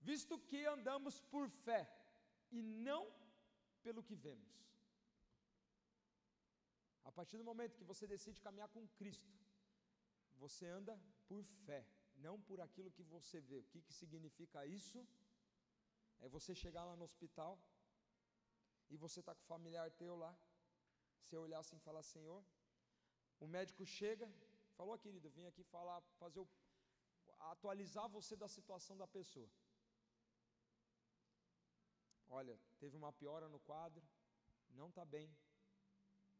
Visto que andamos por fé e não pelo que vemos. A partir do momento que você decide caminhar com Cristo, você anda por fé não por aquilo que você vê. O que, que significa isso? É você chegar lá no hospital e você está com o familiar teu lá, você olhar assim e falar, Senhor, o médico chega, falou, querido, vim aqui falar, fazer o, atualizar você da situação da pessoa. Olha, teve uma piora no quadro, não está bem.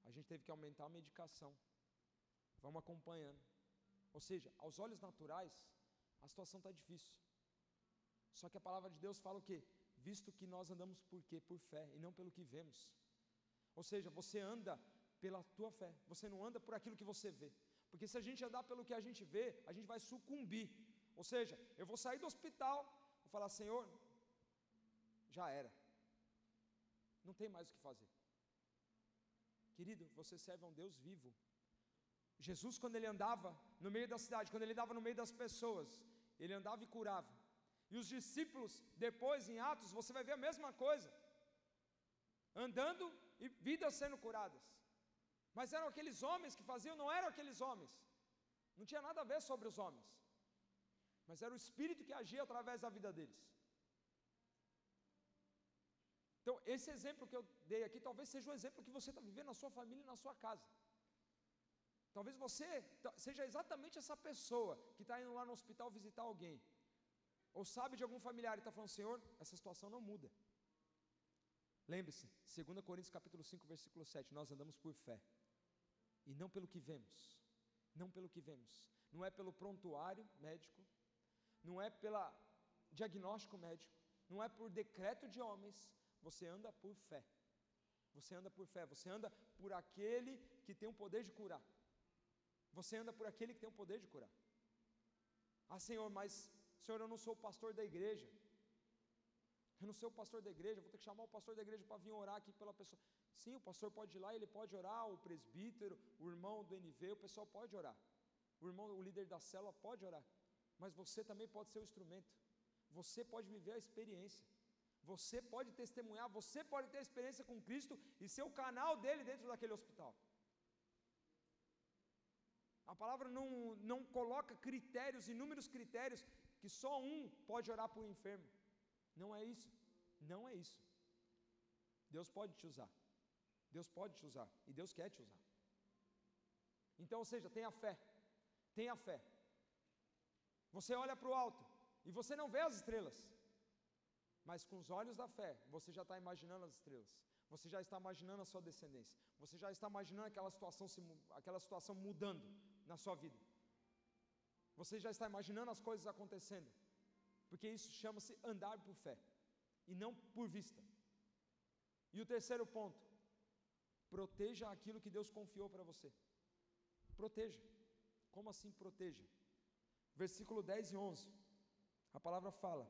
A gente teve que aumentar a medicação. Vamos acompanhando. Ou seja, aos olhos naturais, a situação está difícil. Só que a palavra de Deus fala o quê? Visto que nós andamos por quê? Por fé e não pelo que vemos. Ou seja, você anda pela tua fé, você não anda por aquilo que você vê. Porque se a gente andar pelo que a gente vê, a gente vai sucumbir. Ou seja, eu vou sair do hospital, vou falar, Senhor, já era. Não tem mais o que fazer. Querido, você serve a um Deus vivo. Jesus, quando ele andava no meio da cidade, quando ele andava no meio das pessoas, ele andava e curava. E os discípulos, depois em Atos, você vai ver a mesma coisa, andando e vidas sendo curadas. Mas eram aqueles homens que faziam, não eram aqueles homens, não tinha nada a ver sobre os homens. mas era o Espírito que agia através da vida deles. Então, esse exemplo que eu dei aqui talvez seja o exemplo que você está vivendo na sua família e na sua casa. Talvez você seja exatamente essa pessoa que está indo lá no hospital visitar alguém, ou sabe de algum familiar e está falando: Senhor, essa situação não muda. Lembre-se, 2 Coríntios capítulo 5, versículo 7, nós andamos por fé, e não pelo que vemos, não pelo que vemos, não é pelo prontuário médico, não é pelo diagnóstico médico, não é por decreto de homens, você anda por fé. Você anda por fé, você anda por aquele que tem o poder de curar. Você anda por aquele que tem o poder de curar. Ah, Senhor, mas Senhor, eu não sou o pastor da igreja. Eu não sou o pastor da igreja, vou ter que chamar o pastor da igreja para vir orar aqui pela pessoa. Sim, o pastor pode ir lá, ele pode orar, o presbítero, o irmão do NV, o pessoal pode orar. O irmão, o líder da célula pode orar. Mas você também pode ser o instrumento. Você pode viver a experiência. Você pode testemunhar, você pode ter experiência com Cristo e ser o canal dele dentro daquele hospital. A palavra não, não coloca critérios, inúmeros critérios, que só um pode orar por um enfermo. Não é isso. Não é isso. Deus pode te usar. Deus pode te usar. E Deus quer te usar. Então, ou seja, tenha fé. Tenha fé. Você olha para o alto e você não vê as estrelas. Mas com os olhos da fé, você já está imaginando as estrelas. Você já está imaginando a sua descendência. Você já está imaginando aquela situação, aquela situação mudando na sua vida. Você já está imaginando as coisas acontecendo. Porque isso chama-se andar por fé e não por vista. E o terceiro ponto, proteja aquilo que Deus confiou para você. Proteja. Como assim proteja? Versículo 10 e 11. A palavra fala: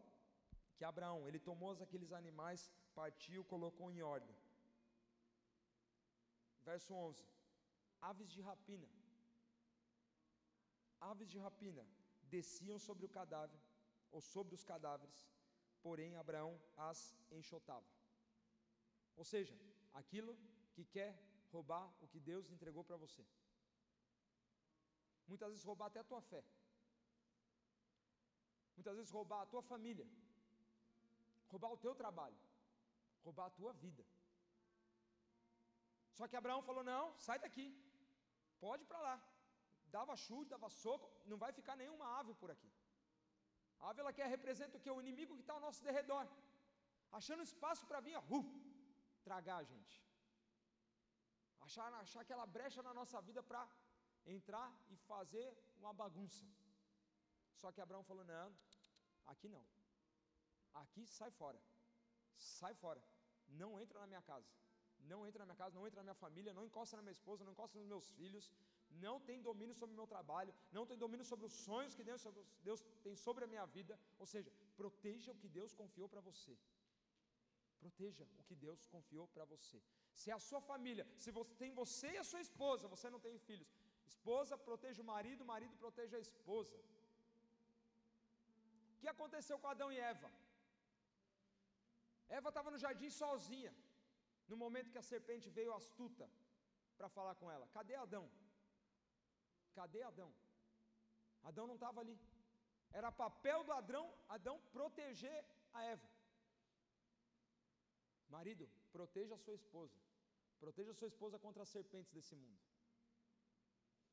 que Abraão, ele tomou aqueles animais, partiu, colocou em ordem. Verso 11: Aves de rapina. Aves de rapina desciam sobre o cadáver, ou sobre os cadáveres, porém Abraão as enxotava. Ou seja, aquilo que quer roubar o que Deus entregou para você. Muitas vezes roubar até a tua fé. Muitas vezes roubar a tua família roubar o teu trabalho, roubar a tua vida. Só que Abraão falou: não, sai daqui, pode para lá. Dava chute, dava soco, não vai ficar nenhuma ave por aqui. A ave ela quer representa o que? O inimigo que está ao nosso derredor, achando espaço para vir, uh, tragar a gente, achar, achar aquela brecha na nossa vida para entrar e fazer uma bagunça. Só que Abraão falou: não, aqui não. Aqui sai fora. Sai fora. Não entra na minha casa. Não entra na minha casa, não entra na minha família, não encosta na minha esposa, não encosta nos meus filhos, não tem domínio sobre o meu trabalho, não tem domínio sobre os sonhos que Deus, Deus tem sobre a minha vida. Ou seja, proteja o que Deus confiou para você. Proteja o que Deus confiou para você. Se é a sua família, se você tem você e a sua esposa, você não tem filhos. Esposa proteja o marido, marido proteja a esposa. O que aconteceu com Adão e Eva? Eva estava no jardim sozinha, no momento que a serpente veio astuta para falar com ela. Cadê Adão? Cadê Adão? Adão não estava ali. Era papel do Adão, Adão proteger a Eva. Marido, proteja a sua esposa. Proteja a sua esposa contra as serpentes desse mundo.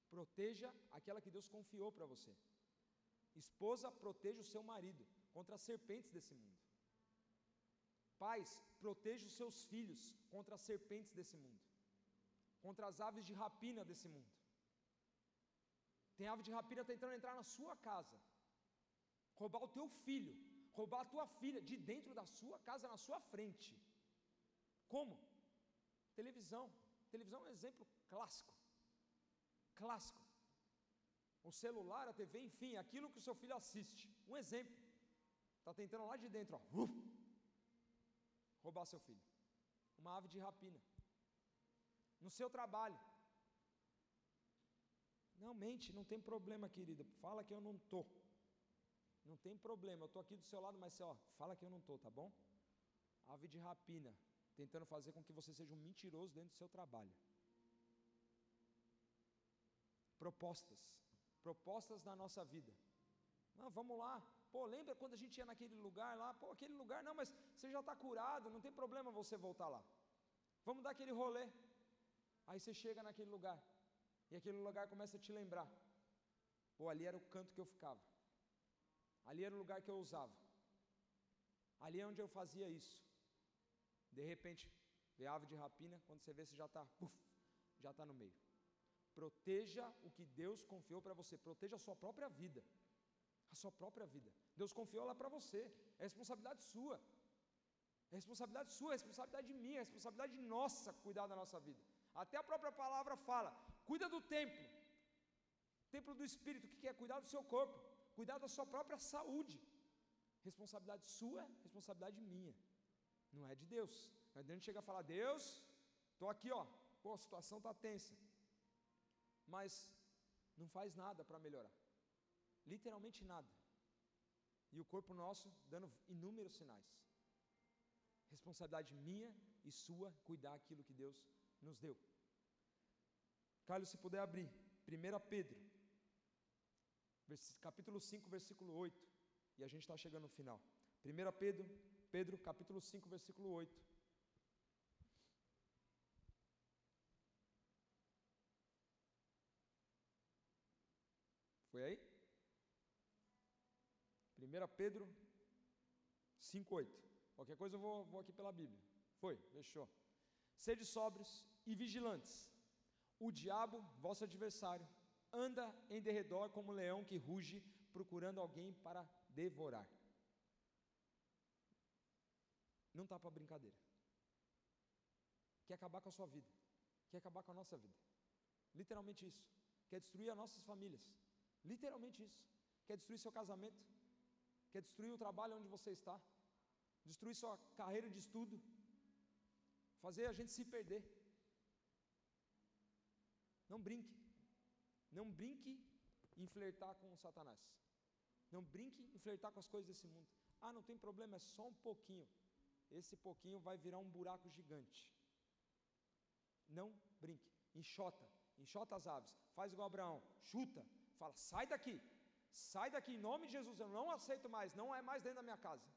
Proteja aquela que Deus confiou para você. Esposa, proteja o seu marido contra as serpentes desse mundo. Pais, proteja os seus filhos contra as serpentes desse mundo, contra as aves de rapina desse mundo. Tem ave de rapina tentando entrar na sua casa, roubar o teu filho, roubar a tua filha de dentro da sua casa, na sua frente. Como? Televisão. Televisão é um exemplo clássico. Clássico. O celular, a TV, enfim, aquilo que o seu filho assiste. Um exemplo. Está tentando lá de dentro, ó. Uh, roubar seu filho. Uma ave de rapina. No seu trabalho. Não mente, não tem problema, querida. Fala que eu não tô. Não tem problema. Eu tô aqui do seu lado, mas ó, fala que eu não tô, tá bom? Ave de rapina, tentando fazer com que você seja um mentiroso dentro do seu trabalho. Propostas, propostas na nossa vida. Não, vamos lá. Pô, lembra quando a gente ia naquele lugar lá? Pô, aquele lugar, não, mas você já está curado, não tem problema você voltar lá. Vamos dar aquele rolê. Aí você chega naquele lugar, e aquele lugar começa a te lembrar. Pô, ali era o canto que eu ficava. Ali era o lugar que eu usava. Ali é onde eu fazia isso. De repente, vê ave de rapina, quando você vê, você já está, já está no meio. Proteja o que Deus confiou para você, proteja a sua própria vida. A sua própria vida. Deus confiou ela para você. É responsabilidade sua. É responsabilidade sua, é responsabilidade minha, é responsabilidade nossa cuidar da nossa vida. Até a própria palavra fala: cuida do templo. Templo do Espírito, que quer cuidar do seu corpo, cuidar da sua própria saúde. Responsabilidade sua, responsabilidade minha. Não é de Deus. É de gente chega a falar: Deus, estou aqui, ó. Pô, a situação está tensa. Mas não faz nada para melhorar. Literalmente nada. E o corpo nosso dando inúmeros sinais. Responsabilidade minha e sua cuidar aquilo que Deus nos deu. Carlos, se puder abrir, 1 Pedro, capítulo 5, versículo 8, e a gente está chegando no final. 1 Pedro, Pedro, capítulo 5, versículo 8. Foi aí? 1 Pedro 5, 8. Qualquer coisa eu vou, vou aqui pela Bíblia. Foi, fechou. Sede sóbrios e vigilantes. O diabo, vosso adversário, anda em derredor como um leão que ruge, procurando alguém para devorar. Não está para brincadeira. Quer acabar com a sua vida. Quer acabar com a nossa vida. Literalmente isso. Quer destruir as nossas famílias. Literalmente isso. Quer destruir seu casamento. Quer destruir o trabalho onde você está destruir sua carreira de estudo, fazer a gente se perder. Não brinque. Não brinque em flertar com Satanás. Não brinque em flertar com as coisas desse mundo. Ah, não tem problema, é só um pouquinho. Esse pouquinho vai virar um buraco gigante. Não brinque. Enxota. Enxota as aves. Faz igual Abraão. Chuta. Fala, sai daqui. Sai daqui em nome de Jesus. Eu não aceito mais. Não é mais dentro da minha casa.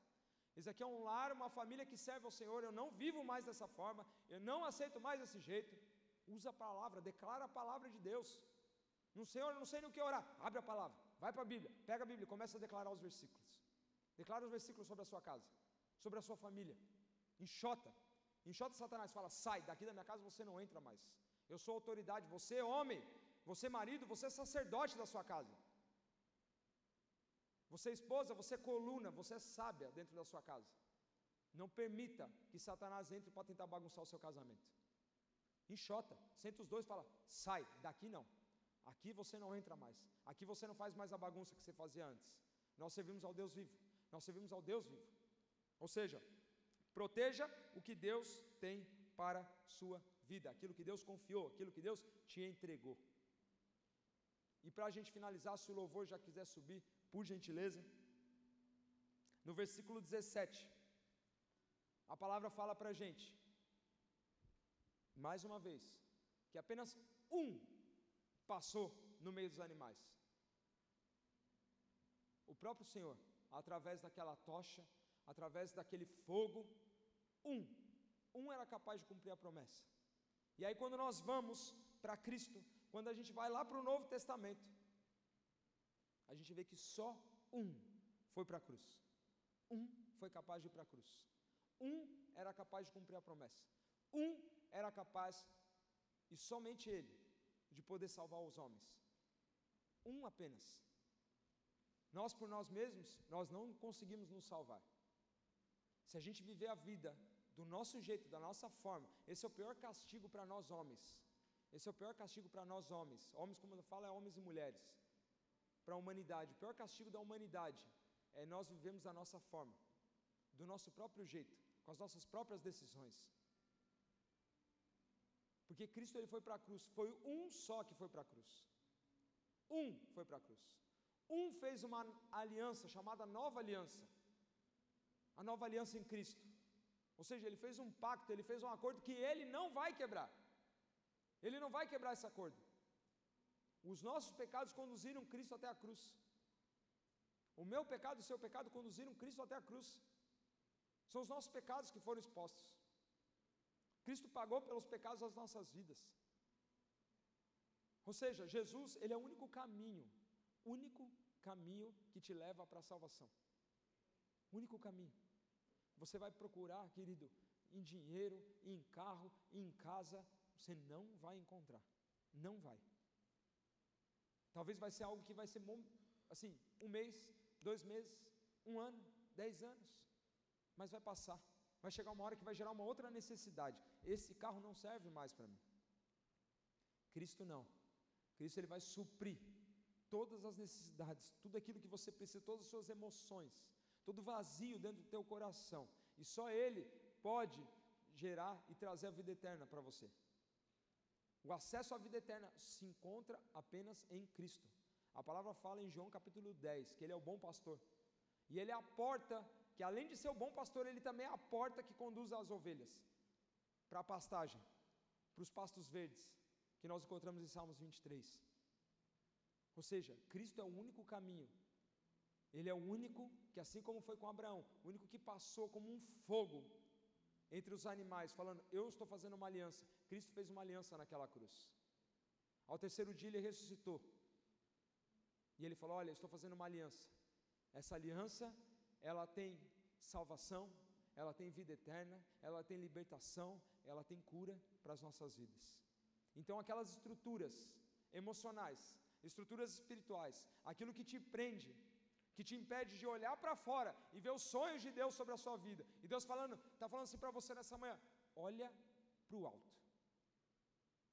Isso aqui é um lar, uma família que serve ao Senhor. Eu não vivo mais dessa forma. Eu não aceito mais desse jeito. Usa a palavra, declara a palavra de Deus. Não sei, não sei no que orar. Abre a palavra, vai para a Bíblia, pega a Bíblia começa a declarar os versículos. Declara os versículos sobre a sua casa, sobre a sua família. Enxota. Enxota Satanás, fala: sai, daqui da minha casa você não entra mais. Eu sou autoridade, você é homem, você é marido, você é sacerdote da sua casa. Você é esposa, você é coluna, você é sábia dentro da sua casa. Não permita que Satanás entre para tentar bagunçar o seu casamento. Enxota, senta os dois e fala: sai, daqui não. Aqui você não entra mais. Aqui você não faz mais a bagunça que você fazia antes. Nós servimos ao Deus vivo. Nós servimos ao Deus vivo. Ou seja, proteja o que Deus tem para sua vida, aquilo que Deus confiou, aquilo que Deus te entregou. E para a gente finalizar, se o louvor já quiser subir, por gentileza. No versículo 17, a palavra fala para a gente, mais uma vez, que apenas um passou no meio dos animais. O próprio Senhor, através daquela tocha, através daquele fogo, um, um era capaz de cumprir a promessa. E aí, quando nós vamos para Cristo, quando a gente vai lá para o Novo Testamento, a gente vê que só um foi para a cruz. Um foi capaz de ir para a cruz. Um era capaz de cumprir a promessa. Um era capaz, e somente ele, de poder salvar os homens. Um apenas. Nós por nós mesmos, nós não conseguimos nos salvar. Se a gente viver a vida do nosso jeito, da nossa forma, esse é o pior castigo para nós homens. Esse é o pior castigo para nós homens. Homens, como eu falo, é homens e mulheres para a humanidade. O pior castigo da humanidade é nós vivemos da nossa forma, do nosso próprio jeito, com as nossas próprias decisões. Porque Cristo ele foi para a cruz, foi um só que foi para a cruz. Um foi para a cruz. Um fez uma aliança chamada Nova Aliança. A nova aliança em Cristo. Ou seja, ele fez um pacto, ele fez um acordo que ele não vai quebrar. Ele não vai quebrar esse acordo. Os nossos pecados conduziram Cristo até a cruz. O meu pecado e o seu pecado conduziram Cristo até a cruz. São os nossos pecados que foram expostos. Cristo pagou pelos pecados das nossas vidas. Ou seja, Jesus, ele é o único caminho, único caminho que te leva para a salvação. Único caminho. Você vai procurar, querido, em dinheiro, em carro, em casa, você não vai encontrar. Não vai. Talvez vai ser algo que vai ser assim, um mês, dois meses, um ano, dez anos, mas vai passar. Vai chegar uma hora que vai gerar uma outra necessidade. Esse carro não serve mais para mim. Cristo não. Cristo ele vai suprir todas as necessidades, tudo aquilo que você precisa, todas as suas emoções, todo vazio dentro do teu coração. E só Ele pode gerar e trazer a vida eterna para você. O acesso à vida eterna se encontra apenas em Cristo. A palavra fala em João capítulo 10 que Ele é o bom pastor. E Ele é a porta, que além de ser o bom pastor, Ele também é a porta que conduz as ovelhas para a pastagem, para os pastos verdes, que nós encontramos em Salmos 23. Ou seja, Cristo é o único caminho. Ele é o único que, assim como foi com Abraão, o único que passou como um fogo entre os animais, falando: Eu estou fazendo uma aliança. Cristo fez uma aliança naquela cruz. Ao terceiro dia ele ressuscitou. E ele falou: Olha, estou fazendo uma aliança. Essa aliança, ela tem salvação, ela tem vida eterna, ela tem libertação, ela tem cura para as nossas vidas. Então, aquelas estruturas emocionais, estruturas espirituais, aquilo que te prende, que te impede de olhar para fora e ver os sonhos de Deus sobre a sua vida. E Deus falando, está falando assim para você nessa manhã: olha para o alto.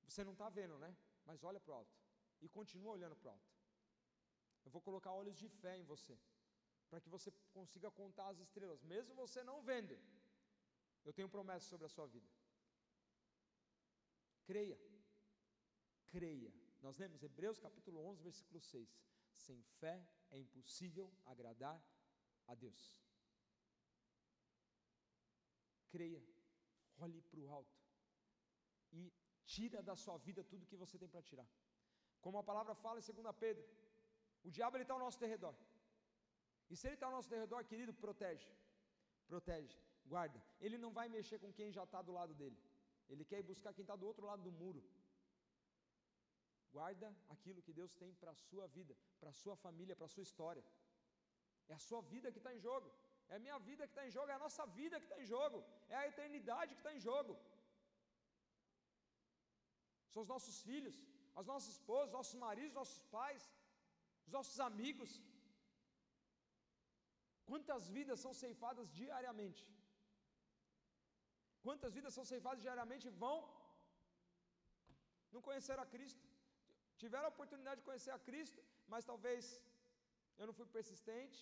Você não está vendo, né? Mas olha para o alto. E continua olhando para o alto. Eu vou colocar olhos de fé em você, para que você consiga contar as estrelas, mesmo você não vendo. Eu tenho promessa sobre a sua vida. Creia. Creia. Nós lemos Hebreus capítulo 11, versículo 6. Sem fé é impossível agradar a Deus. Creia, olhe para o alto e tira da sua vida tudo que você tem para tirar. Como a palavra fala em 2 Pedro, o diabo está ao nosso derredor. E se ele está ao nosso derredor, querido, protege. Protege, guarda. Ele não vai mexer com quem já está do lado dele. Ele quer ir buscar quem está do outro lado do muro. Guarda aquilo que Deus tem para a sua vida, para a sua família, para a sua história. É a sua vida que está em jogo. É a minha vida que está em jogo, é a nossa vida que está em jogo, é a eternidade que está em jogo. São os nossos filhos, as nossas esposas, nossos maridos, nossos pais, os nossos amigos. Quantas vidas são ceifadas diariamente? Quantas vidas são ceifadas diariamente vão não conhecer a Cristo? Tiveram a oportunidade de conhecer a Cristo, mas talvez eu não fui persistente.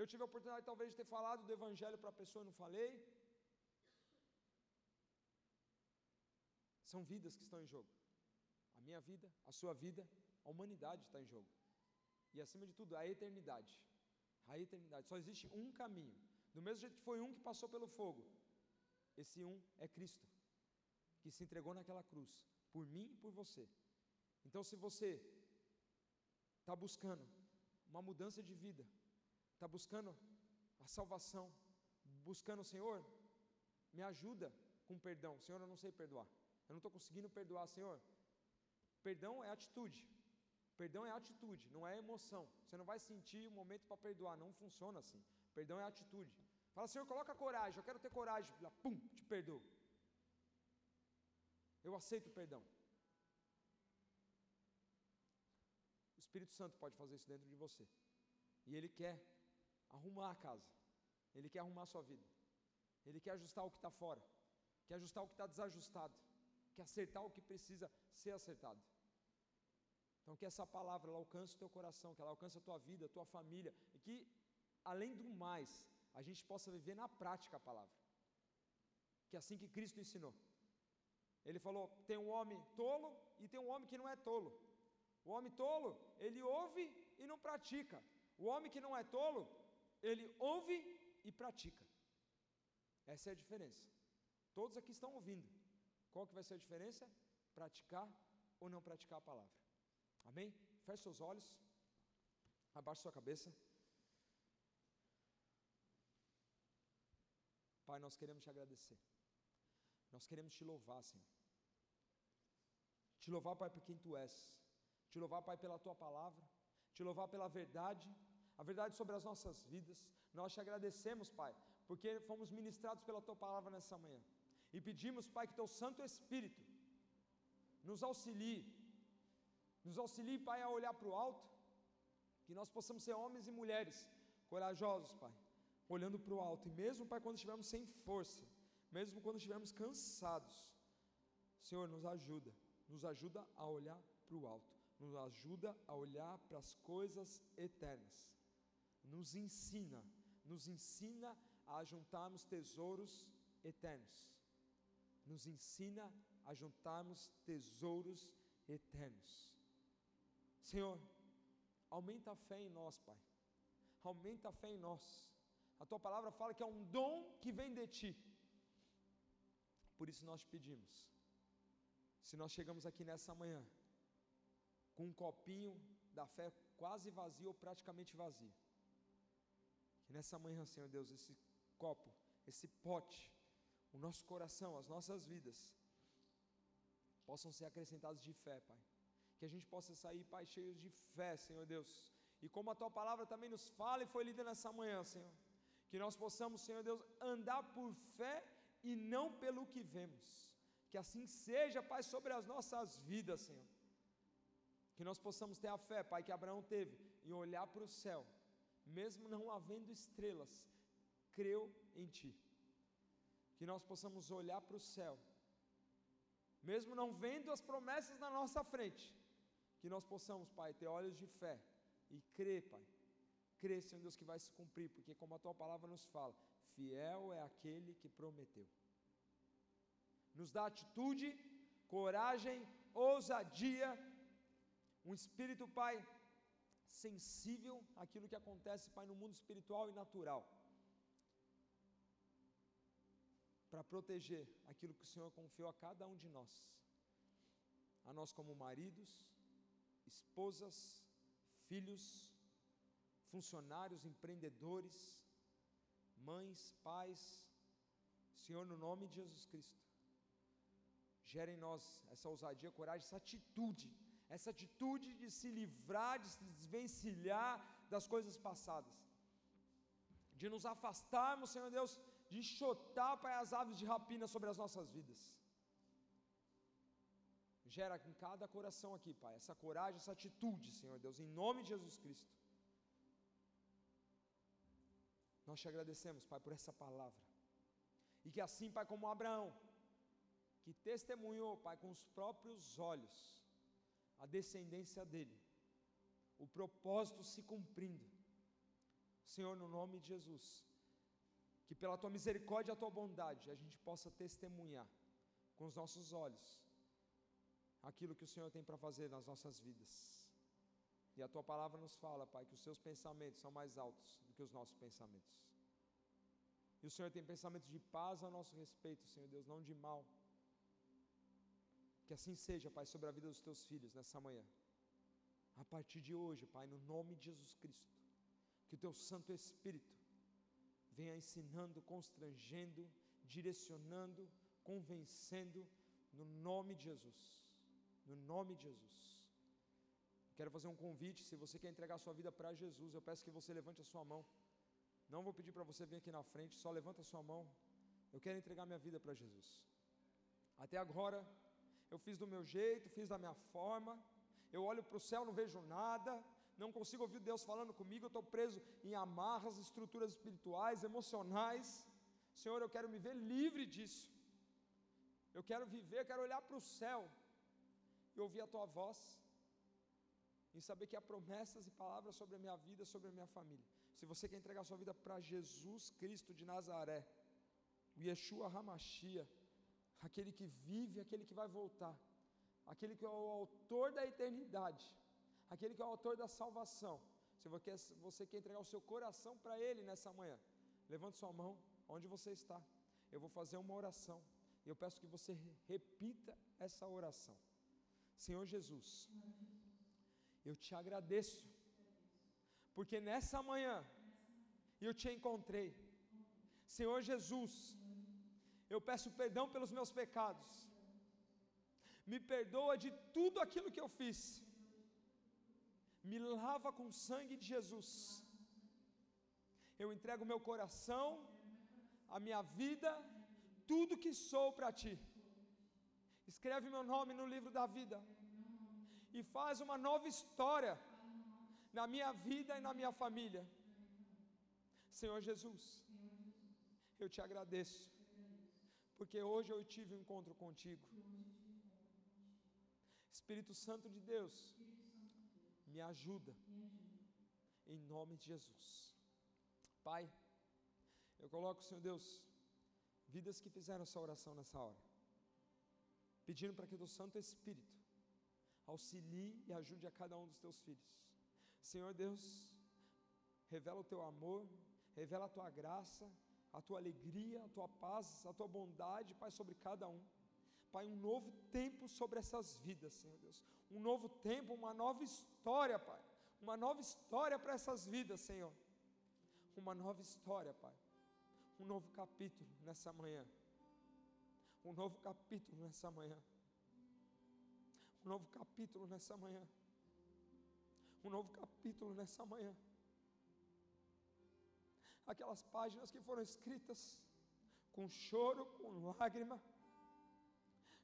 Eu tive a oportunidade talvez de ter falado do Evangelho para a pessoa e não falei. São vidas que estão em jogo. A minha vida, a sua vida, a humanidade está em jogo. E acima de tudo, a eternidade. A eternidade. Só existe um caminho. Do mesmo jeito que foi um que passou pelo fogo. Esse um é Cristo, que se entregou naquela cruz, por mim e por você. Então, se você está buscando uma mudança de vida, está buscando a salvação, buscando o Senhor, me ajuda com perdão. Senhor, eu não sei perdoar. Eu não estou conseguindo perdoar, Senhor. Perdão é atitude. Perdão é atitude, não é emoção. Você não vai sentir o momento para perdoar. Não funciona assim. Perdão é atitude. Fala, Senhor, coloca coragem. Eu quero ter coragem. Pum, te perdoo. Eu aceito o perdão. Espírito Santo pode fazer isso dentro de você. E Ele quer arrumar a casa. Ele quer arrumar a sua vida. Ele quer ajustar o que está fora. Quer ajustar o que está desajustado. Quer acertar o que precisa ser acertado. Então que essa palavra ela alcance o teu coração, que ela alcance a tua vida, a tua família, e que além do mais, a gente possa viver na prática a palavra. Que é assim que Cristo ensinou. Ele falou: tem um homem tolo e tem um homem que não é tolo. O homem tolo, ele ouve e não pratica. O homem que não é tolo, ele ouve e pratica. Essa é a diferença. Todos aqui estão ouvindo. Qual que vai ser a diferença? Praticar ou não praticar a palavra. Amém? Feche seus olhos, abaixe sua cabeça. Pai, nós queremos te agradecer. Nós queremos te louvar, Senhor. Te louvar, Pai, por quem tu és. Te louvar, Pai, pela tua palavra. Te louvar pela verdade a verdade sobre as nossas vidas. Nós te agradecemos, Pai, porque fomos ministrados pela tua palavra nessa manhã. E pedimos, Pai, que teu Santo Espírito nos auxilie, nos auxilie, Pai, a olhar para o alto, que nós possamos ser homens e mulheres corajosos, Pai, olhando para o alto, e mesmo, Pai, quando estivermos sem força, mesmo quando estivermos cansados, Senhor, nos ajuda, nos ajuda a olhar para o alto, nos ajuda a olhar para as coisas eternas, nos ensina, nos ensina a juntarmos tesouros eternos, nos ensina a juntarmos tesouros eternos. Senhor, aumenta a fé em nós, Pai. Aumenta a fé em nós. A tua palavra fala que é um dom que vem de ti. Por isso nós te pedimos. Se nós chegamos aqui nessa manhã com um copinho da fé quase vazio ou praticamente vazio, que nessa manhã, Senhor Deus, esse copo, esse pote, o nosso coração, as nossas vidas, possam ser acrescentados de fé, Pai. Que a gente possa sair, Pai, cheios de fé, Senhor Deus. E como a tua palavra também nos fala e foi lida nessa manhã, Senhor. Que nós possamos, Senhor Deus, andar por fé e não pelo que vemos. Que assim seja, Pai, sobre as nossas vidas, Senhor. Que nós possamos ter a fé, Pai, que Abraão teve, em olhar para o céu, mesmo não havendo estrelas, creu em Ti. Que nós possamos olhar para o céu mesmo não vendo as promessas na nossa frente, que nós possamos, Pai, ter olhos de fé e crer, Pai. Crer, Senhor Deus, que vai se cumprir, porque como a tua palavra nos fala, fiel é aquele que prometeu. Nos dá atitude, coragem, ousadia, um espírito, Pai, sensível àquilo que acontece, Pai, no mundo espiritual e natural. Para proteger aquilo que o Senhor confiou a cada um de nós, a nós como maridos, esposas, filhos, funcionários, empreendedores, mães, pais, Senhor, no nome de Jesus Cristo, gere em nós essa ousadia, coragem, essa atitude, essa atitude de se livrar, de se desvencilhar das coisas passadas, de nos afastarmos, Senhor Deus, de enxotar, Pai, as aves de rapina sobre as nossas vidas. Gera em cada coração aqui, Pai, essa coragem, essa atitude, Senhor Deus, em nome de Jesus Cristo. Nós te agradecemos, Pai, por essa palavra. E que assim, Pai, como Abraão, que testemunhou, Pai, com os próprios olhos, a descendência dele, o propósito se cumprindo. Senhor, no nome de Jesus, pela tua misericórdia e a tua bondade a gente possa testemunhar com os nossos olhos aquilo que o Senhor tem para fazer nas nossas vidas. E a tua palavra nos fala, Pai, que os seus pensamentos são mais altos do que os nossos pensamentos. E o Senhor tem pensamentos de paz a nosso respeito, Senhor Deus, não de mal. Que assim seja, Pai, sobre a vida dos teus filhos nessa manhã. A partir de hoje, Pai, no nome de Jesus Cristo, que o teu Santo Espírito venha ensinando, constrangendo, direcionando, convencendo, no nome de Jesus. No nome de Jesus. Quero fazer um convite, se você quer entregar sua vida para Jesus, eu peço que você levante a sua mão. Não vou pedir para você vir aqui na frente, só levanta a sua mão. Eu quero entregar minha vida para Jesus. Até agora, eu fiz do meu jeito, fiz da minha forma. Eu olho para o céu, não vejo nada não consigo ouvir Deus falando comigo, eu estou preso em amarras, estruturas espirituais, emocionais. Senhor, eu quero me ver livre disso. Eu quero viver, eu quero olhar para o céu e ouvir a tua voz, e saber que há promessas e palavras sobre a minha vida, sobre a minha família. Se você quer entregar sua vida para Jesus Cristo de Nazaré, o Yeshua Hamashia, aquele que vive, aquele que vai voltar, aquele que é o autor da eternidade, aquele que é o autor da salvação. Se você quer, entregar o seu coração para Ele nessa manhã, levante sua mão onde você está. Eu vou fazer uma oração. E eu peço que você repita essa oração. Senhor Jesus, eu te agradeço, porque nessa manhã eu te encontrei. Senhor Jesus, eu peço perdão pelos meus pecados. Me perdoa de tudo aquilo que eu fiz. Me lava com o sangue de Jesus. Eu entrego meu coração, a minha vida, tudo que sou para ti. Escreve meu nome no livro da vida e faz uma nova história na minha vida e na minha família. Senhor Jesus, eu te agradeço, porque hoje eu tive um encontro contigo. Espírito Santo de Deus, me ajuda, em nome de Jesus. Pai, eu coloco, Senhor Deus, vidas que fizeram essa oração nessa hora, pedindo para que o Santo Espírito auxilie e ajude a cada um dos teus filhos. Senhor Deus, revela o teu amor, revela a tua graça, a tua alegria, a tua paz, a tua bondade, Pai, sobre cada um. Pai, um novo tempo sobre essas vidas, Senhor Deus. Um novo tempo, uma nova história, Pai. Uma nova história para essas vidas, Senhor. Uma nova história, Pai. Um novo capítulo nessa manhã. Um novo capítulo nessa manhã. Um novo capítulo nessa manhã. Um novo capítulo nessa manhã aquelas páginas que foram escritas com choro, com lágrima.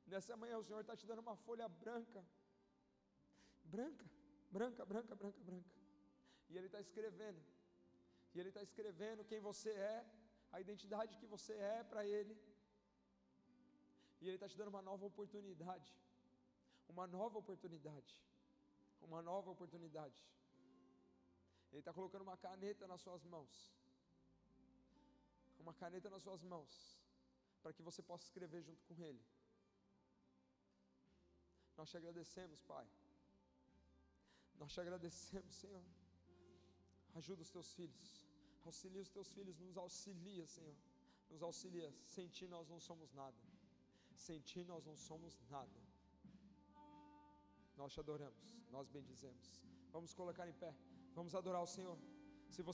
Nessa manhã o Senhor está te dando uma folha branca, branca, branca, branca, branca, branca. E Ele está escrevendo, e Ele está escrevendo quem você é, a identidade que você é para Ele. E Ele está te dando uma nova oportunidade, uma nova oportunidade, uma nova oportunidade. Ele está colocando uma caneta nas suas mãos uma caneta nas suas mãos, para que você possa escrever junto com Ele. Nós te agradecemos, Pai. Nós te agradecemos, Senhor. Ajuda os teus filhos, auxilia os teus filhos, nos auxilia, Senhor. Nos auxilia. Sem ti nós não somos nada. Sem ti nós não somos nada. Nós te adoramos, nós bendizemos. Vamos colocar em pé, vamos adorar o Senhor. Se você